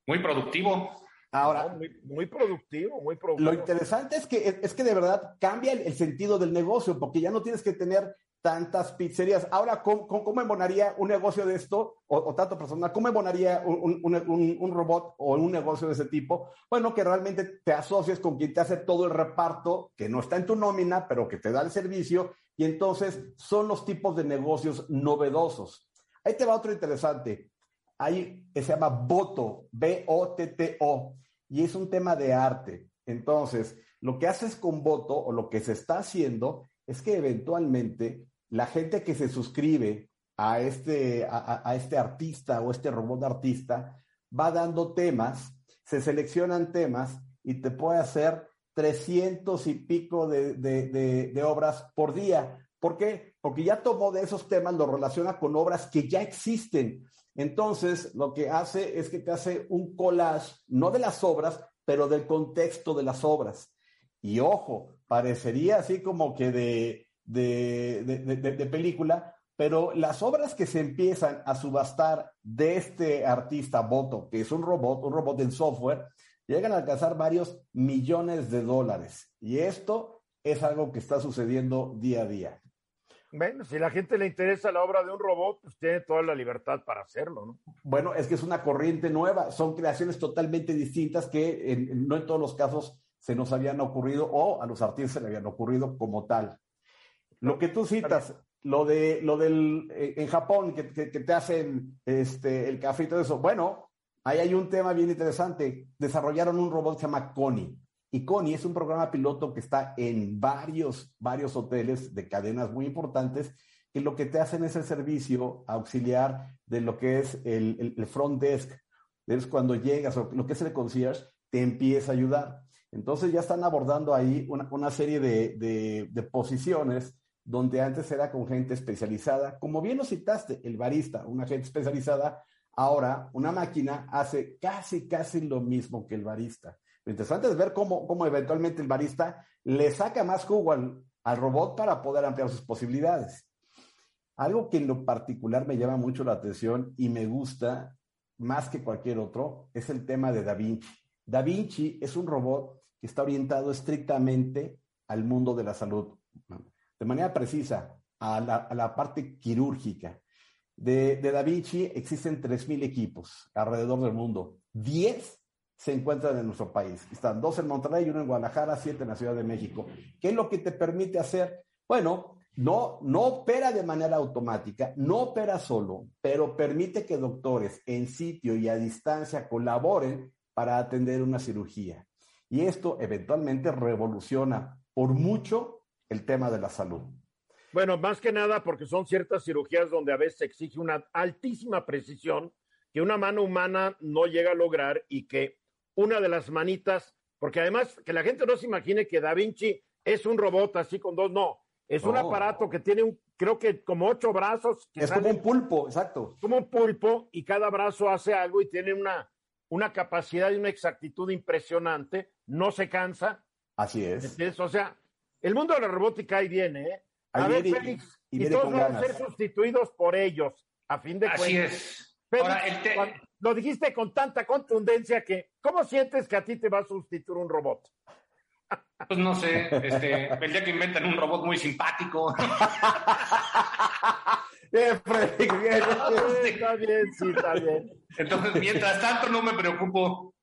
Muy productivo. Ahora, muy, productivo, muy productivo. Lo interesante es que, es que de verdad cambia el, sentido del negocio, porque ya no tienes que tener tantas pizzerías. Ahora, ¿cómo, cómo embonaría un negocio de esto, o, tanto personal? ¿Cómo embonaría un, un, un, robot o un negocio de ese tipo? Bueno, que realmente te asocies con quien te hace todo el reparto, que no está en tu nómina, pero que te da el servicio, y entonces son los tipos de negocios novedosos. Ahí te va otro interesante. Ahí se llama Boto, B-O-T-T-O, y es un tema de arte. Entonces, lo que haces con Boto o lo que se está haciendo es que eventualmente la gente que se suscribe a este, a, este artista o este robot artista va dando temas, se seleccionan temas y te puede hacer 300 y pico de, de obras por día. ¿Por qué? Porque ya tomó de esos temas, lo relaciona con obras que ya existen. Entonces, lo que hace es que te hace un collage, no de las obras, pero del contexto de las obras. Y ojo, parecería así como que de, de, película, pero las obras que se empiezan a subastar de este artista Boto, que es un robot, un robot en software, llegan a alcanzar varios millones de dólares. Y esto es algo que está sucediendo día a día. Bueno, si la gente le interesa la obra de un robot, pues tiene toda la libertad para hacerlo, ¿no? Bueno, es que es una corriente nueva, son creaciones totalmente distintas que no en todos los casos se nos habían ocurrido o a los artistas se le habían ocurrido como tal. Lo que tú citas, lo de lo del eh, en Japón que, que, te hacen este el café y todo eso, bueno, ahí hay un tema bien interesante. Desarrollaron un robot que se llama Connie y Connie es un programa piloto que está en varios, varios hoteles de cadenas muy importantes que lo que te hacen es el servicio auxiliar de lo que es el, front desk. Es cuando llegas o lo que es el concierge, te empieza a ayudar. Entonces ya están abordando ahí una, serie de, de, posiciones donde antes era con gente especializada. Como bien lo citaste, el barista, una gente especializada, ahora una máquina hace casi, casi lo mismo que el barista. Lo interesante es ver cómo, cómo eventualmente el barista le saca más jugo al, robot para poder ampliar sus posibilidades. Algo que en lo particular me llama mucho la atención y me gusta más que cualquier otro es el tema de Da Vinci. Da Vinci es un robot que está orientado estrictamente al mundo de la salud, de manera precisa, a la, a la parte quirúrgica. De, de, Da Vinci existen 3.000 equipos alrededor del mundo. 10 se encuentran en nuestro país. Están dos en Monterrey, uno en Guadalajara, siete en la Ciudad de México. ¿Qué es lo que te permite hacer? Bueno, no, no opera de manera automática, no opera solo, pero permite que doctores en sitio y a distancia colaboren para atender una cirugía. Y esto eventualmente revoluciona por mucho el tema de la salud. Bueno, más que nada porque son ciertas cirugías donde a veces se exige una altísima precisión que una mano humana no llega a lograr y que una de las manitas, porque además que la gente no se imagine que Da Vinci es un robot así con dos, no, es un aparato que tiene un, creo que como ocho brazos. es como un pulpo, exacto. Como un pulpo y cada brazo hace algo y tiene una, una capacidad y una exactitud impresionante, no se cansa. Así es. o sea, el mundo de la robótica ahí viene, ¿eh? A ver, Félix, y, todos van a ser sustituidos por ellos, a fin de cuentas. Así es. Lo dijiste con tanta contundencia que, ¿cómo sientes que a ti te va a sustituir un robot? Pues no sé, este, el día que inventan un robot muy simpático. <laughs> <laughs> está bien, sí, está bien. Entonces, mientras tanto, no me preocupo.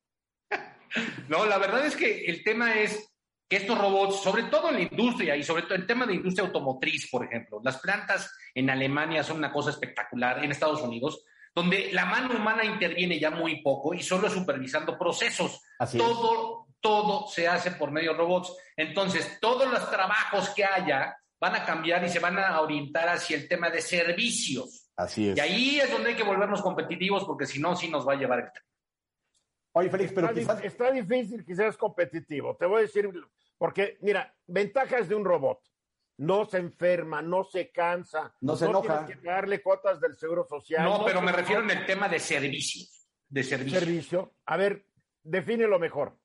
No, la verdad es que el tema es que estos robots, sobre todo en la industria y sobre todo el tema de industria automotriz, por ejemplo, las plantas en Alemania son una cosa espectacular, en Estados Unidos, donde la mano humana interviene ya muy poco y solo supervisando procesos. todo, todo se hace por medio de robots. Entonces, todos los trabajos que haya van a cambiar y se van a orientar hacia el tema de servicios. Así es. Y ahí es donde hay que volvernos competitivos porque si no, sí nos va a llevar el tema. Oye, Félix, pero está, quizás... está difícil que seas competitivo. Te voy a decir, porque, mira, ventajas de un robot. No se enferma, no se cansa. No se enoja. Tienes que darle cuotas del Seguro Social. No, pero me refiero en el tema de servicios. De servicio. Servicio. A ver, defínelo mejor.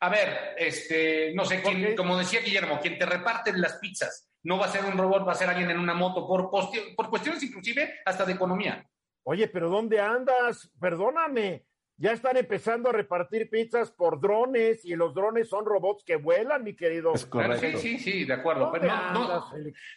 A ver, este, no sé, quién, como decía Guillermo, quien te reparte las pizzas no va a ser un robot, va a ser alguien en una moto, por, por cuestiones inclusive hasta de economía. Oye, pero ¿dónde andas? Perdóname. Ya están empezando a repartir pizzas por drones y los drones son robots que vuelan, mi querido. Es correcto. Sí, sí, sí, de acuerdo. Pero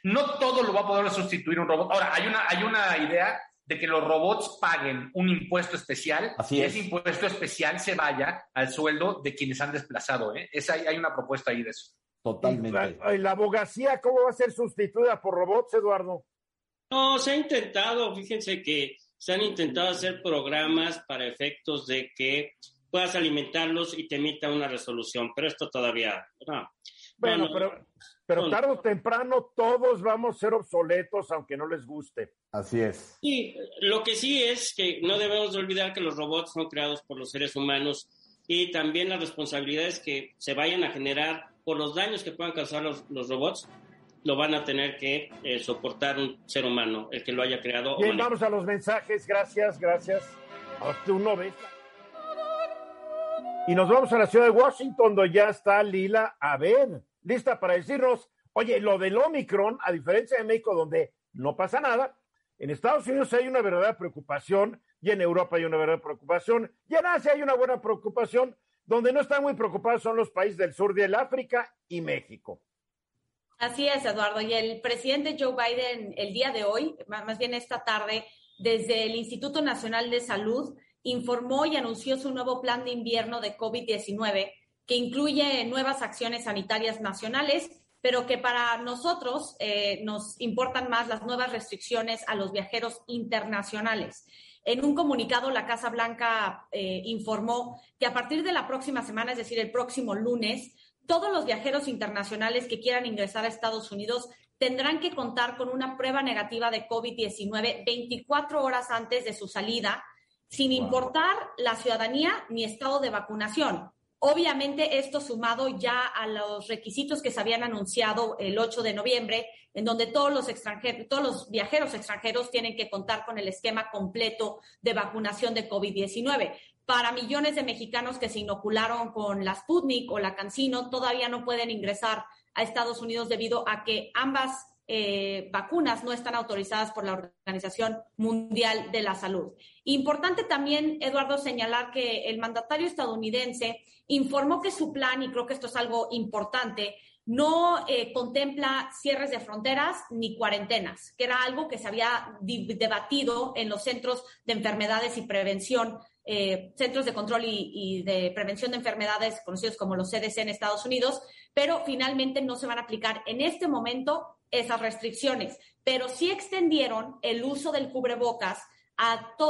no, todo lo va a poder sustituir un robot. Ahora, hay una, hay una idea de que los robots paguen un impuesto especial Así y ese impuesto especial se vaya al sueldo de quienes han desplazado. ¿eh? Esa, hay una propuesta ahí de eso. Totalmente. ¿Y la, abogacía cómo va a ser sustituida por robots, Eduardo? No, se ha intentado, fíjense que se han intentado hacer programas para efectos de que puedas alimentarlos y te emita una resolución, pero esto todavía no. Bueno, pero, pero tarde o temprano todos vamos a ser obsoletos, aunque no les guste. Así es. Y lo que sí es que no debemos olvidar que los robots son creados por los seres humanos y también las responsabilidades que se vayan a generar por los daños que puedan causar los, los robots, lo van a tener que eh, soportar un ser humano, el que lo haya creado. Bien, vamos a los mensajes. Gracias, gracias. A un Y nos vamos a la ciudad de Washington, donde ya está Lila a ver, lista para decirnos, oye, lo del Omicron, a diferencia de México, donde no pasa nada, en Estados Unidos hay una verdadera preocupación y en Europa hay una verdadera preocupación y en Asia hay una buena preocupación donde no están muy preocupados son los países del sur del África y México. Así es, Eduardo. Y el presidente Joe Biden el día de hoy, más bien esta tarde, desde el Instituto Nacional de Salud, informó y anunció su nuevo plan de invierno de COVID-19, que incluye nuevas acciones sanitarias nacionales, pero que para nosotros eh, nos importan más las nuevas restricciones a los viajeros internacionales. En un comunicado, la Casa Blanca eh, informó que a partir de la próxima semana, es decir, el próximo lunes, todos los viajeros internacionales que quieran ingresar a Estados Unidos tendrán que contar con una prueba negativa de COVID-19 24 horas antes de su salida, sin importar la ciudadanía ni estado de vacunación. Obviamente, esto sumado ya a los requisitos que se habían anunciado el 8 de noviembre, en donde todos los extranjeros, todos los viajeros extranjeros tienen que contar con el esquema completo de vacunación de COVID-19. Para millones de mexicanos que se inocularon con la Sputnik o la Cancino, todavía no pueden ingresar a Estados Unidos debido a que ambas eh, vacunas no están autorizadas por la Organización Mundial de la Salud. Importante también, Eduardo, señalar que el mandatario estadounidense informó que su plan, y creo que esto es algo importante, no eh, contempla cierres de fronteras ni cuarentenas, que era algo que se había debatido en los centros de enfermedades y prevención, eh, centros de control y, y, de prevención de enfermedades conocidos como los CDC en Estados Unidos, pero finalmente no se van a aplicar en este momento esas restricciones, pero sí extendieron el uso del cubrebocas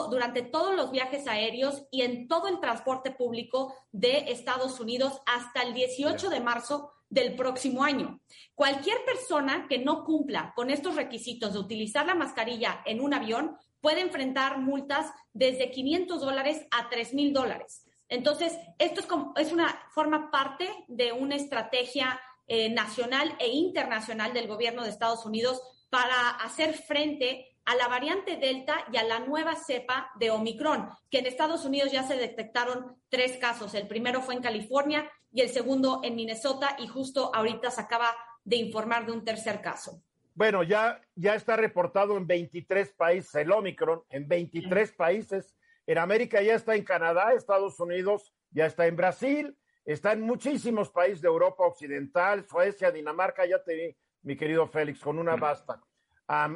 durante todos los viajes aéreos y en todo el transporte público de Estados Unidos hasta el 18 de marzo del próximo año. Cualquier persona que no cumpla con estos requisitos de utilizar la mascarilla en un avión puede enfrentar multas desde 500 dólares a 3 mil dólares. Entonces, esto es, como, es una forma parte de una estrategia eh, nacional e internacional del gobierno de Estados Unidos para hacer frente a la variante Delta y a la nueva cepa de Omicron, que en Estados Unidos ya se detectaron tres casos. El primero fue en California y el segundo en Minnesota y justo ahorita se acaba de informar de un tercer caso. Bueno, ya, ya está reportado en 23 países el Omicron, en 23 países. En América ya está en Canadá, Estados Unidos, ya está en Brasil, está en muchísimos países de Europa Occidental, Suecia, Dinamarca, ya te vi, mi querido Félix, con una basta.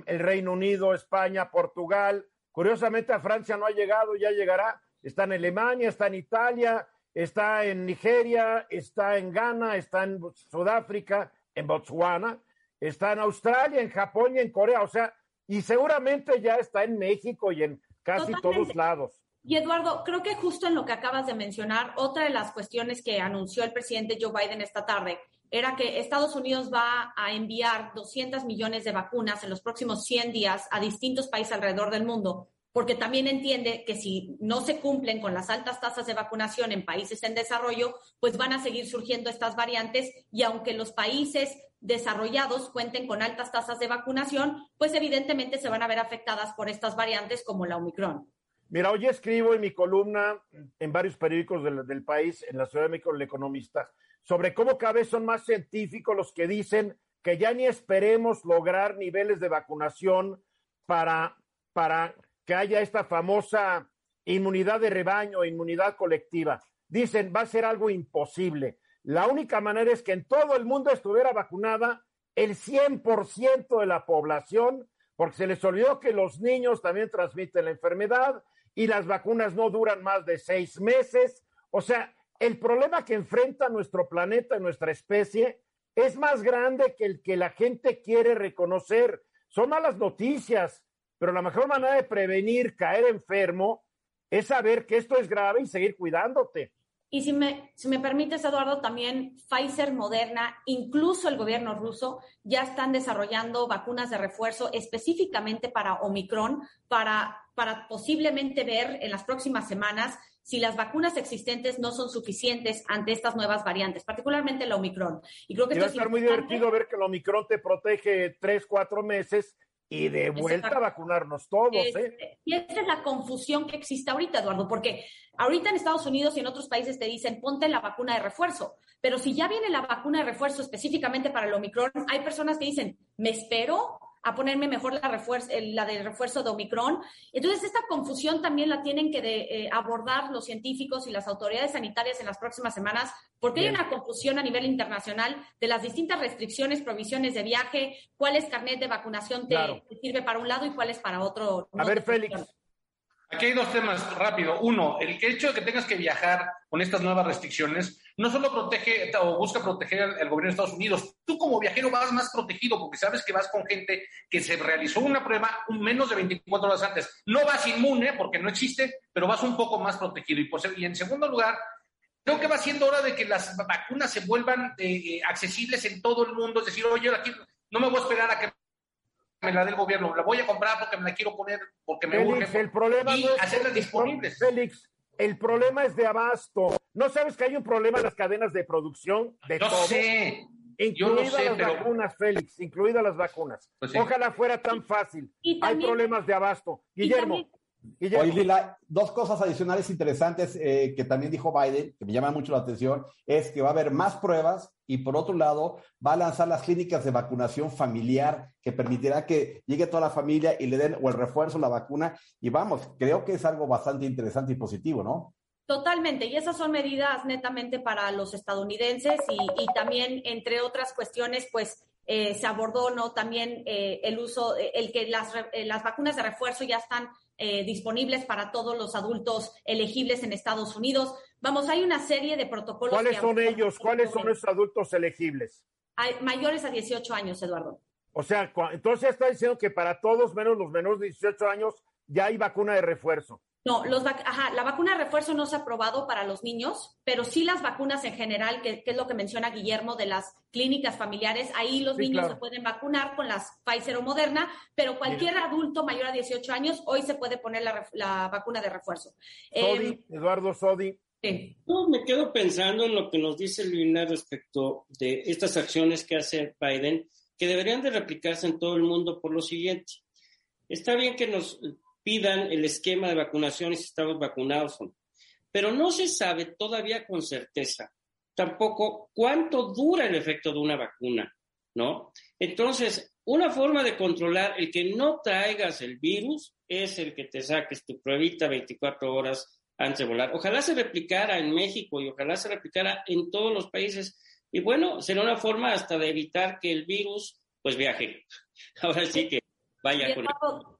el Reino Unido, España, Portugal. Curiosamente a Francia no ha llegado, ya llegará. Está en Alemania, está en Italia, está en Nigeria, está en Ghana, está en Sudáfrica, en Botswana, está en Australia, en Japón y en Corea. O sea, y seguramente ya está en México y en casi todos lados. Y Eduardo, creo que justo en lo que acabas de mencionar, otra de las cuestiones que anunció el presidente Joe Biden esta tarde era que Estados Unidos va a enviar 200 millones de vacunas en los próximos 100 días a distintos países alrededor del mundo, porque también entiende que si no se cumplen con las altas tasas de vacunación en países en desarrollo, pues van a seguir surgiendo estas variantes y aunque los países desarrollados cuenten con altas tasas de vacunación, pues evidentemente se van a ver afectadas por estas variantes como la Omicron. Mira, hoy escribo en mi columna en varios periódicos del, país, en la Ciudad de México, El Economista, sobre cómo cada vez son más científicos los que dicen que ya ni esperemos lograr niveles de vacunación para, para que haya esta famosa inmunidad de rebaño, inmunidad colectiva. Dicen, va a ser algo imposible. La única manera es que en todo el mundo estuviera vacunada el 100% de la población, porque se les olvidó que los niños también transmiten la enfermedad y las vacunas no duran más de seis meses. O sea, el problema que enfrenta nuestro planeta, nuestra especie, es más grande que el que la gente quiere reconocer. Son malas noticias, pero la mejor manera de prevenir caer enfermo es saber que esto es grave y seguir cuidándote. Y si me, si me permites, Eduardo, también Pfizer, Moderna, incluso el gobierno ruso, ya están desarrollando vacunas de refuerzo específicamente para Omicron, para, para posiblemente ver en las próximas semanas si las vacunas existentes no son suficientes ante estas nuevas variantes, particularmente la Omicron. Y creo que y va a estar muy divertido ver que el Omicron te protege tres, cuatro meses y de vuelta a vacunarnos todos. ¿eh? Y esa es la confusión que existe ahorita, Eduardo, porque ahorita en Estados Unidos y en otros países te dicen ponte la vacuna de refuerzo, pero si ya viene la vacuna de refuerzo específicamente para el Omicron, hay personas que dicen, me espero a ponerme mejor la, refuerzo, la de refuerzo de Omicron. Entonces, esta confusión también la tienen que eh, abordar los científicos y las autoridades sanitarias en las próximas semanas, porque hay una confusión a nivel internacional de las distintas restricciones, provisiones de viaje, cuál es carnet de vacunación te, sirve para un lado y cuál es para otro. a ver, Félix. Aquí hay dos temas rápido. Uno, el hecho de que tengas que viajar con estas nuevas restricciones no solo protege o busca proteger al, gobierno de Estados Unidos, tú como viajero vas más protegido porque sabes que vas con gente que se realizó una prueba menos de 24 horas antes. No vas inmune porque no existe, pero vas un poco más protegido. Y, y en segundo lugar, creo que va siendo hora de que las vacunas se vuelvan eh, accesibles en todo el mundo. Es decir, oye, aquí no me voy a esperar a que me la dé el gobierno, la voy a comprar porque me la quiero poner, porque me Félix, El problema y hacerlas disponibles. Félix, el problema es de abasto. ¿No sabes que hay un problema en las cadenas de producción de no Sé. Incluidas las vacunas, Félix, incluidas las vacunas. Pues Ojalá fuera tan fácil. hay problemas de abasto. Guillermo. Oye, Lila, dos cosas adicionales interesantes eh, que también dijo Biden, que me llaman mucho la atención, es que va a haber más pruebas y por otro lado va a lanzar las clínicas de vacunación familiar que permitirá que llegue toda la familia y le den o el refuerzo, la vacuna. Y vamos, creo que es algo bastante interesante y positivo, ¿no? Totalmente, y esas son medidas netamente para los estadounidenses y, también, entre otras cuestiones, pues eh, se abordó no también eh, el uso, el que las, las vacunas de refuerzo ya están eh, disponibles para todos los adultos elegibles en Estados Unidos. Vamos, hay una serie de protocolos. ¿Cuáles son ellos? ¿Cuáles son esos adultos elegibles? Hay mayores a 18 años, Eduardo. O sea, entonces está diciendo que para todos, menos los menores de 18 años, ya hay vacuna de refuerzo. No, los ajá, la vacuna de refuerzo no se ha aprobado para los niños, pero sí las vacunas en general, que, es lo que menciona Guillermo de las clínicas familiares, ahí los niños se pueden vacunar con las Pfizer o Moderna, pero cualquier adulto mayor a 18 años hoy se puede poner la, vacuna de refuerzo. Sodi, em, Eduardo Sodi. No, me quedo pensando en lo que nos dice Luina respecto de estas acciones que hace Biden, que deberían de replicarse en todo el mundo por lo siguiente. Está bien que nos pidan el esquema de vacunación y si estamos vacunados. Pero no se sabe todavía con certeza tampoco cuánto dura el efecto de una vacuna, ¿no? Entonces, una forma de controlar el que no traigas el virus es el que te saques tu pruebita 24 horas antes de volar. Ojalá se replicara en México y ojalá se replicara en todos los países. Y bueno, será una forma hasta de evitar que el virus pues viaje. <laughs> Ahora sí que vaya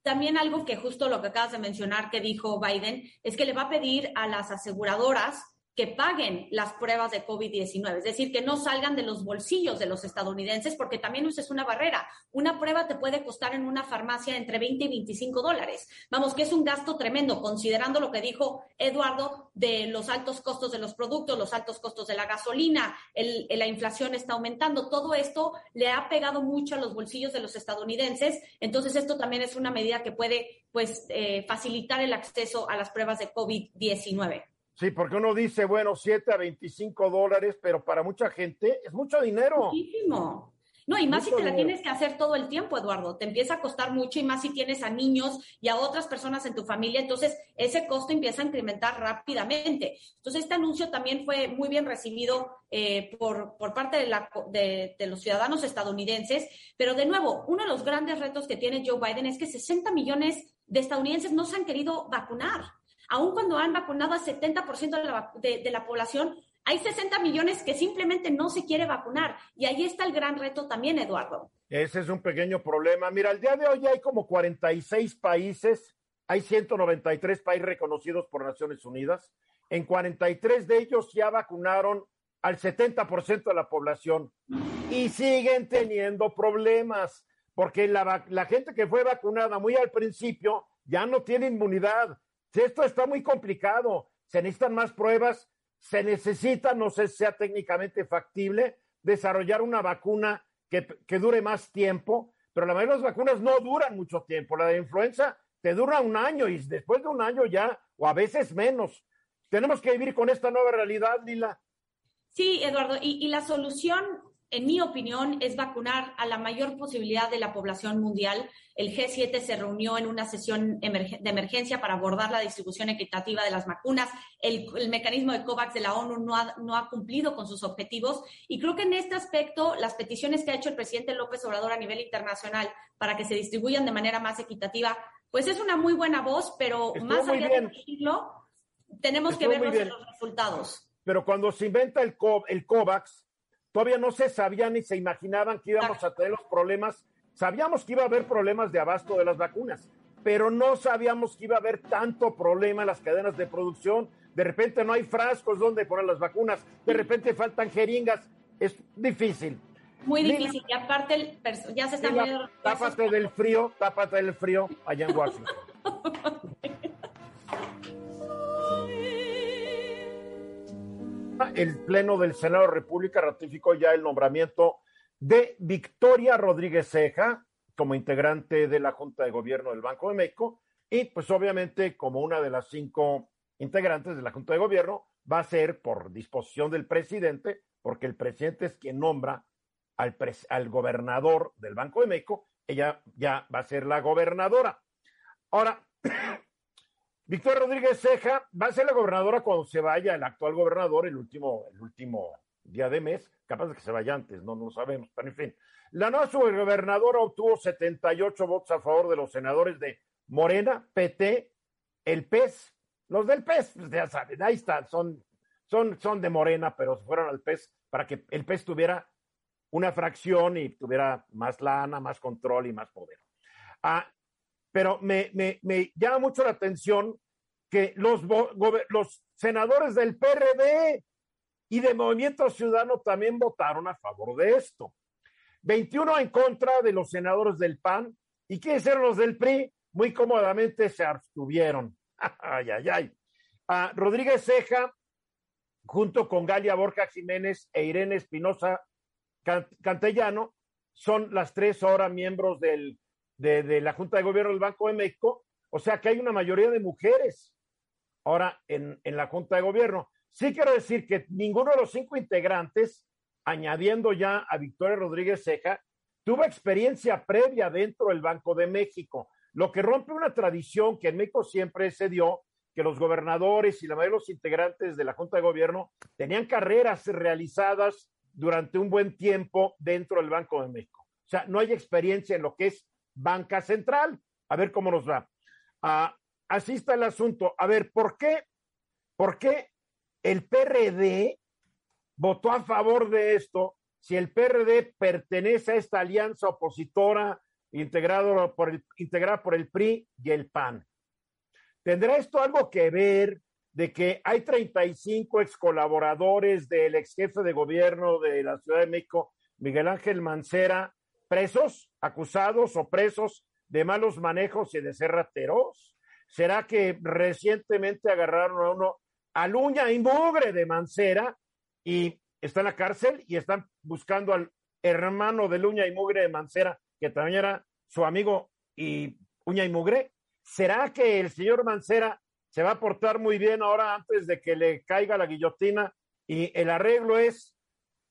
También algo que justo lo que acabas de mencionar que dijo Biden es que le va a pedir a las aseguradoras que paguen las pruebas de COVID-19, es decir, que no salgan de los bolsillos de los estadounidenses, porque también es una barrera. Una prueba te puede costar en una farmacia entre 20 y 25 dólares. Vamos, que es un gasto tremendo, considerando lo que dijo Eduardo de los altos costos de los productos, los altos costos de la gasolina, el, la inflación está aumentando. Todo esto le ha pegado mucho a los bolsillos de los estadounidenses. Entonces, esto también es una medida que puede pues, eh, facilitar el acceso a las pruebas de COVID-19. Sí, porque uno dice, bueno, 7 a 25 dólares, pero para mucha gente es mucho dinero. Muchísimo. No, y más si te la tienes que hacer todo el tiempo, Eduardo. Te empieza a costar mucho y más si tienes a niños y a otras personas en tu familia. Entonces, ese costo empieza a incrementar rápidamente. Entonces, este anuncio también fue muy bien recibido eh, por, por parte de, la, de, de los ciudadanos estadounidenses. Pero de nuevo, uno de los grandes retos que tiene Joe Biden es que 60 millones de estadounidenses no se han querido vacunar. Aún cuando han vacunado al 70% de la, de, la población, hay 60 millones que simplemente no se quiere vacunar. Y ahí está el gran reto también, Eduardo. Ese es un pequeño problema. Mira, al día de hoy hay como 46 países, hay 193 países reconocidos por Naciones Unidas. En 43 de ellos ya vacunaron al 70% de la población y siguen teniendo problemas porque la gente que fue vacunada muy al principio ya no tiene inmunidad esto está muy complicado, se necesitan más pruebas, se necesita, no sé si sea técnicamente factible, desarrollar una vacuna que, que dure más tiempo, pero la mayoría de las vacunas no duran mucho tiempo. La de influenza te dura un año y después de un año ya, o a veces menos. Tenemos que vivir con esta nueva realidad, Lila. Sí, Eduardo, y, y la solución en mi opinión, es vacunar a la mayor posibilidad de la población mundial. El G7 se reunió en una sesión de emergencia para abordar la distribución equitativa de las vacunas. El, mecanismo de COVAX de la ONU no ha, no ha, cumplido con sus objetivos. Y creo que en este aspecto, las peticiones que ha hecho el presidente López Obrador a nivel internacional para que se distribuyan de manera más equitativa, pues es una muy buena voz, pero más allá de decirlo, tenemos que ver los resultados. Pero cuando se inventa el, el COVAX, Todavía no se sabía ni se imaginaban que íbamos a tener los problemas. Sabíamos que iba a haber problemas de abasto de las vacunas, pero no sabíamos que iba a haber tanto problema en las cadenas de producción. De repente no hay frascos donde poner las vacunas, de repente faltan jeringas. Es difícil. Muy difícil. y aparte, el ya se está viendo. Tápate del frío, tápate del frío allá en Washington. <laughs> el Pleno del Senado de la República ratificó ya el nombramiento de Victoria Rodríguez Ceja como integrante de la Junta de Gobierno del Banco de México y pues obviamente como una de las cinco integrantes de la Junta de Gobierno va a ser por disposición del presidente, porque el presidente es quien nombra al, al gobernador del Banco de México, ella ya va a ser la gobernadora. Ahora, Victoria Rodríguez Ceja va a ser la gobernadora cuando se vaya el actual gobernador el último, el último día de mes, capaz de que se vaya antes, no, no lo sabemos, pero en fin. La nueva subgobernadora obtuvo 78 votos a favor de los senadores de Morena, PT, el PES, los del PES, pues ya saben, ahí están, son, son, son de Morena, pero se fueron al PES para que el PES tuviera una fracción y tuviera más lana, más control y más poder. Ah, pero me, me, me llama mucho la atención que los, senadores del PRD y de Movimiento Ciudadano también votaron a favor de esto. 21 en contra de los senadores del PAN y quieren ser los del PRI, muy cómodamente se abstuvieron. <laughs> ay, ay, ay. Rodríguez Ceja, junto con Galia Borja Jiménez e Irene Espinosa Cantellano, son las tres ahora miembros del de, la Junta de Gobierno del Banco de México, o sea que hay una mayoría de mujeres ahora en, en la Junta de Gobierno. Sí quiero decir que ninguno de los cinco integrantes, añadiendo ya a Victoria Rodríguez Ceja, tuvo experiencia previa dentro del Banco de México, lo que rompe una tradición que en México siempre se dio, que los gobernadores y la mayoría de los integrantes de la Junta de Gobierno tenían carreras realizadas durante un buen tiempo dentro del Banco de México. O sea, no hay experiencia en lo que es banca central. A ver cómo nos va. Ah, así está el asunto. A ver, ¿por qué? ¿Por qué el PRD votó a favor de esto si el PRD pertenece a esta alianza opositora integrado por el, integrada por el PRI y el PAN? ¿Tendrá esto algo que ver de que hay 35 ex colaboradores del ex jefe de gobierno de la Ciudad de México, Miguel Ángel Mancera, presos, acusados o presos de malos manejos y de ser rateros? ¿Será que recientemente agarraron a uno al uña y mugre de Mancera y está en la cárcel y están buscando al hermano del uña y mugre de Mancera, que también era su amigo y uña y mugre? ¿Será que el señor Mancera se va a portar muy bien ahora antes de que le caiga la guillotina y el arreglo es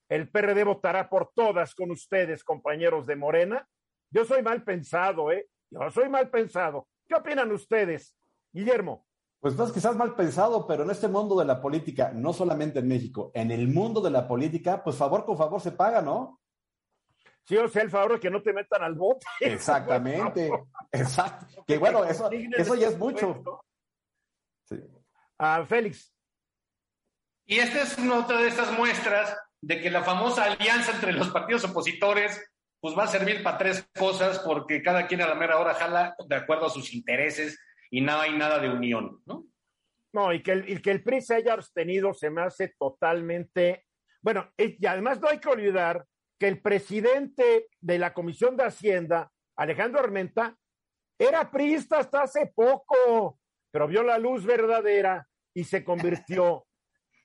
el PRD votará por todas con ustedes, compañeros de Morena? Yo soy mal pensado, ¿eh? Yo soy mal pensado. ¿Qué opinan ustedes? Guillermo. Pues estás quizás mal pensado, pero en este mundo de la política, no solamente en México, en el mundo de la política, pues favor con favor se paga, ¿no? Sí, o sea, el favor de que no te metan al bote. <laughs> Exactamente. Exacto. Que bueno, eso, eso ya es mucho. Sí. A Félix. Y esta es una otra de estas muestras de que la famosa alianza entre los partidos opositores pues va a servir para tres cosas porque cada quien a la mera hora jala de acuerdo a sus intereses y no hay nada de unión, ¿no? No, y que el, que el PRI se haya abstenido se me hace totalmente... Bueno, y además no hay que olvidar que el presidente de la Comisión de Hacienda, Alejandro Armenta, era priista hasta hace poco, pero vio la luz verdadera y se convirtió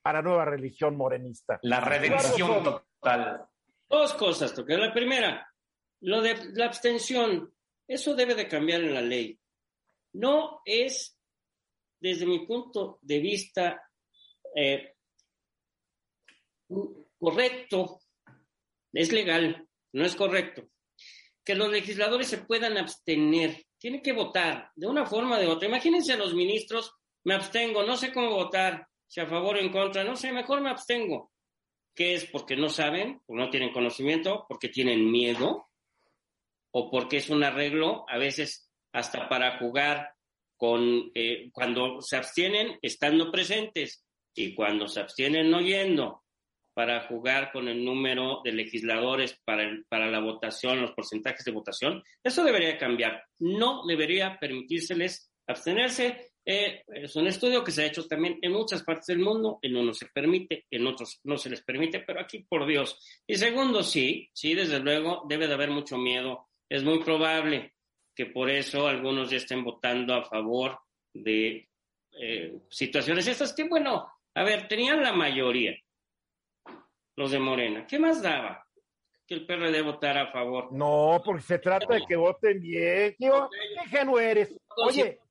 a la nueva religión morenista. La redención total. Dos cosas, toque. La primera, lo de la abstención, eso debe de cambiar en la ley. No es, desde mi punto de vista, eh, correcto, es legal, no es correcto, que los legisladores se puedan abstener. Tienen que votar de una forma o de otra. Imagínense a los ministros, me abstengo, no sé cómo votar, si a favor o en contra, no sé, mejor me abstengo. ¿Qué es? Porque no saben, o no tienen conocimiento, porque tienen miedo, o porque es un arreglo, a veces hasta para jugar con, eh, cuando se abstienen estando presentes y cuando se abstienen oyendo, para jugar con el número de legisladores para, para la votación, los porcentajes de votación, eso debería cambiar. No debería permitírseles abstenerse eh, es un estudio que se ha hecho también en muchas partes del mundo, en unos se permite, en otros no se les permite, pero aquí por Dios. Y segundo, sí, sí, desde luego debe de haber mucho miedo. Es muy probable que por eso algunos ya estén votando a favor de eh, situaciones estas que, bueno, a ver, tenían la mayoría, los de Morena. ¿Qué más daba? Que el PRD votara a favor. No, porque se trata de que voten bien. ¿Qué, ingenuo eres? Oye,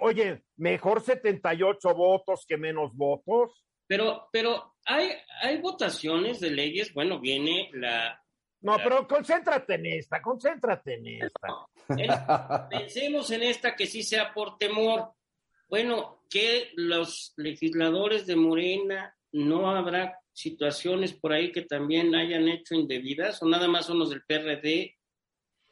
oye, mejor 78 votos que menos votos. Pero, pero hay, hay votaciones de leyes, bueno, viene la... No, pero concéntrate en esta, concéntrate en esta. pensemos en esta que sí sea por temor. Bueno, que los legisladores de Morena no habrá situaciones por ahí que también hayan hecho indebidas o nada más son los del PRD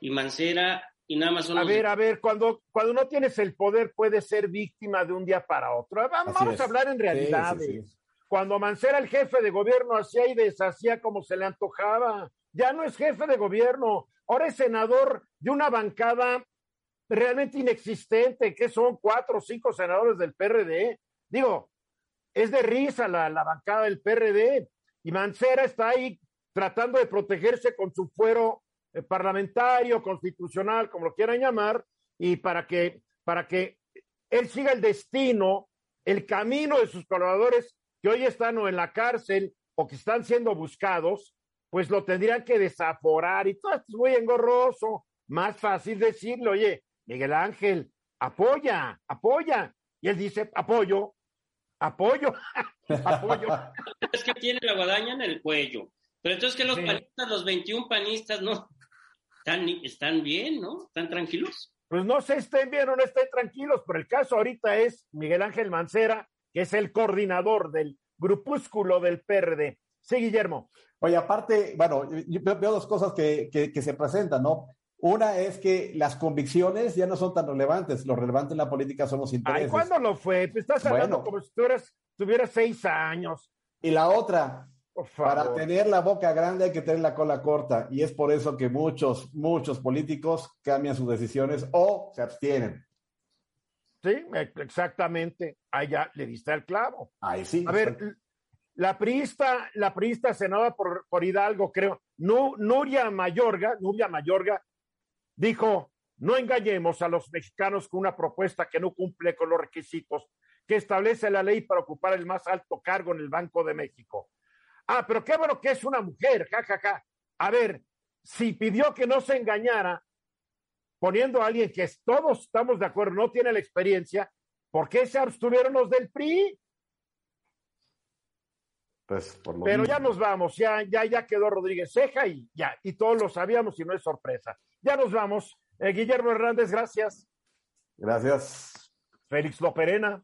y Mancera y nada más son A ver, a ver, cuando, cuando no tienes el poder puedes ser víctima de un día para otro. Vamos a hablar en realidades. Cuando Mancera, el jefe de gobierno, hacía y deshacía como se le antojaba, ya no es jefe de gobierno, ahora es senador de una bancada realmente inexistente, que son cuatro o cinco senadores del PRD. Digo, es de risa la, bancada del PRD y Mancera está ahí tratando de protegerse con su fuero eh, parlamentario, constitucional, como lo quieran llamar, y para que, para que él siga el destino, el camino de sus colaboradores que hoy están o en la cárcel o que están siendo buscados, pues lo tendrían que desaforar y todo esto es muy engorroso. Más fácil decirle, oye, Miguel Ángel, apoya, apoya. Y él dice, apoyo, apoyo, <laughs> apoyo. Es que tiene la guadaña en el cuello. Pero entonces que los panistas, los 21 panistas, no, están, están bien, ¿no? ¿Están tranquilos? Pues no sé, estén bien o no estén tranquilos, pero el caso ahorita es Miguel Ángel Mancera, que es el coordinador del grupúsculo del PRD. Sí, Guillermo. Oye, aparte, bueno, yo veo dos cosas que, que, se presentan, ¿no? Una es que las convicciones ya no son tan relevantes. Lo relevante en la política son los intereses. Ay, ¿cuándo lo fue? Pues estás hablando como si tú tuvieras seis años. Y la otra, para tener la boca grande hay que tener la cola corta. Y es por eso que muchos, muchos políticos cambian sus decisiones o se abstienen. Sí, exactamente. Allá le diste el clavo. Ahí sí. A ver, la priista, la priista senada por, por Hidalgo, creo, Nuria Mayorga, Nuria Mayorga, dijo, no engañemos a los mexicanos con una propuesta que no cumple con los requisitos que establece la ley para ocupar el más alto cargo en el Banco de México. Ah, pero qué bueno que es una mujer, jajaja. Ja, ja. A ver, si pidió que no se engañara, poniendo a alguien que todos estamos de acuerdo, no tiene la experiencia, ¿por qué se abstuvieron los del PRI? Pues, Pero ya nos vamos, ya, ya, ya quedó Rodríguez Ceja y ya, y todos lo sabíamos y no es sorpresa. Ya nos vamos. Eh, Guillermo Hernández, gracias. Gracias. Félix Loperena.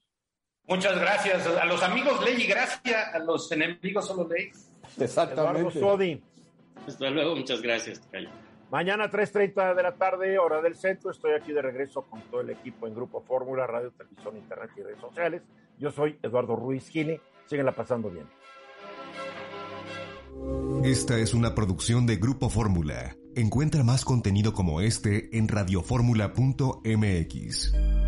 Muchas gracias. A los amigos ley y gracia, a los enemigos solo ley. Exactamente. Sodi. Hasta luego, muchas gracias. Mañana 3.30 de la tarde, hora del centro. Estoy aquí de regreso con todo el equipo en Grupo Fórmula, Radio, Televisión, Internet y redes sociales. Yo soy Eduardo Ruiz Gine. Síguenla pasando bien. Esta es una producción de Grupo Fórmula. Encuentra más contenido como este en radioformula.mx.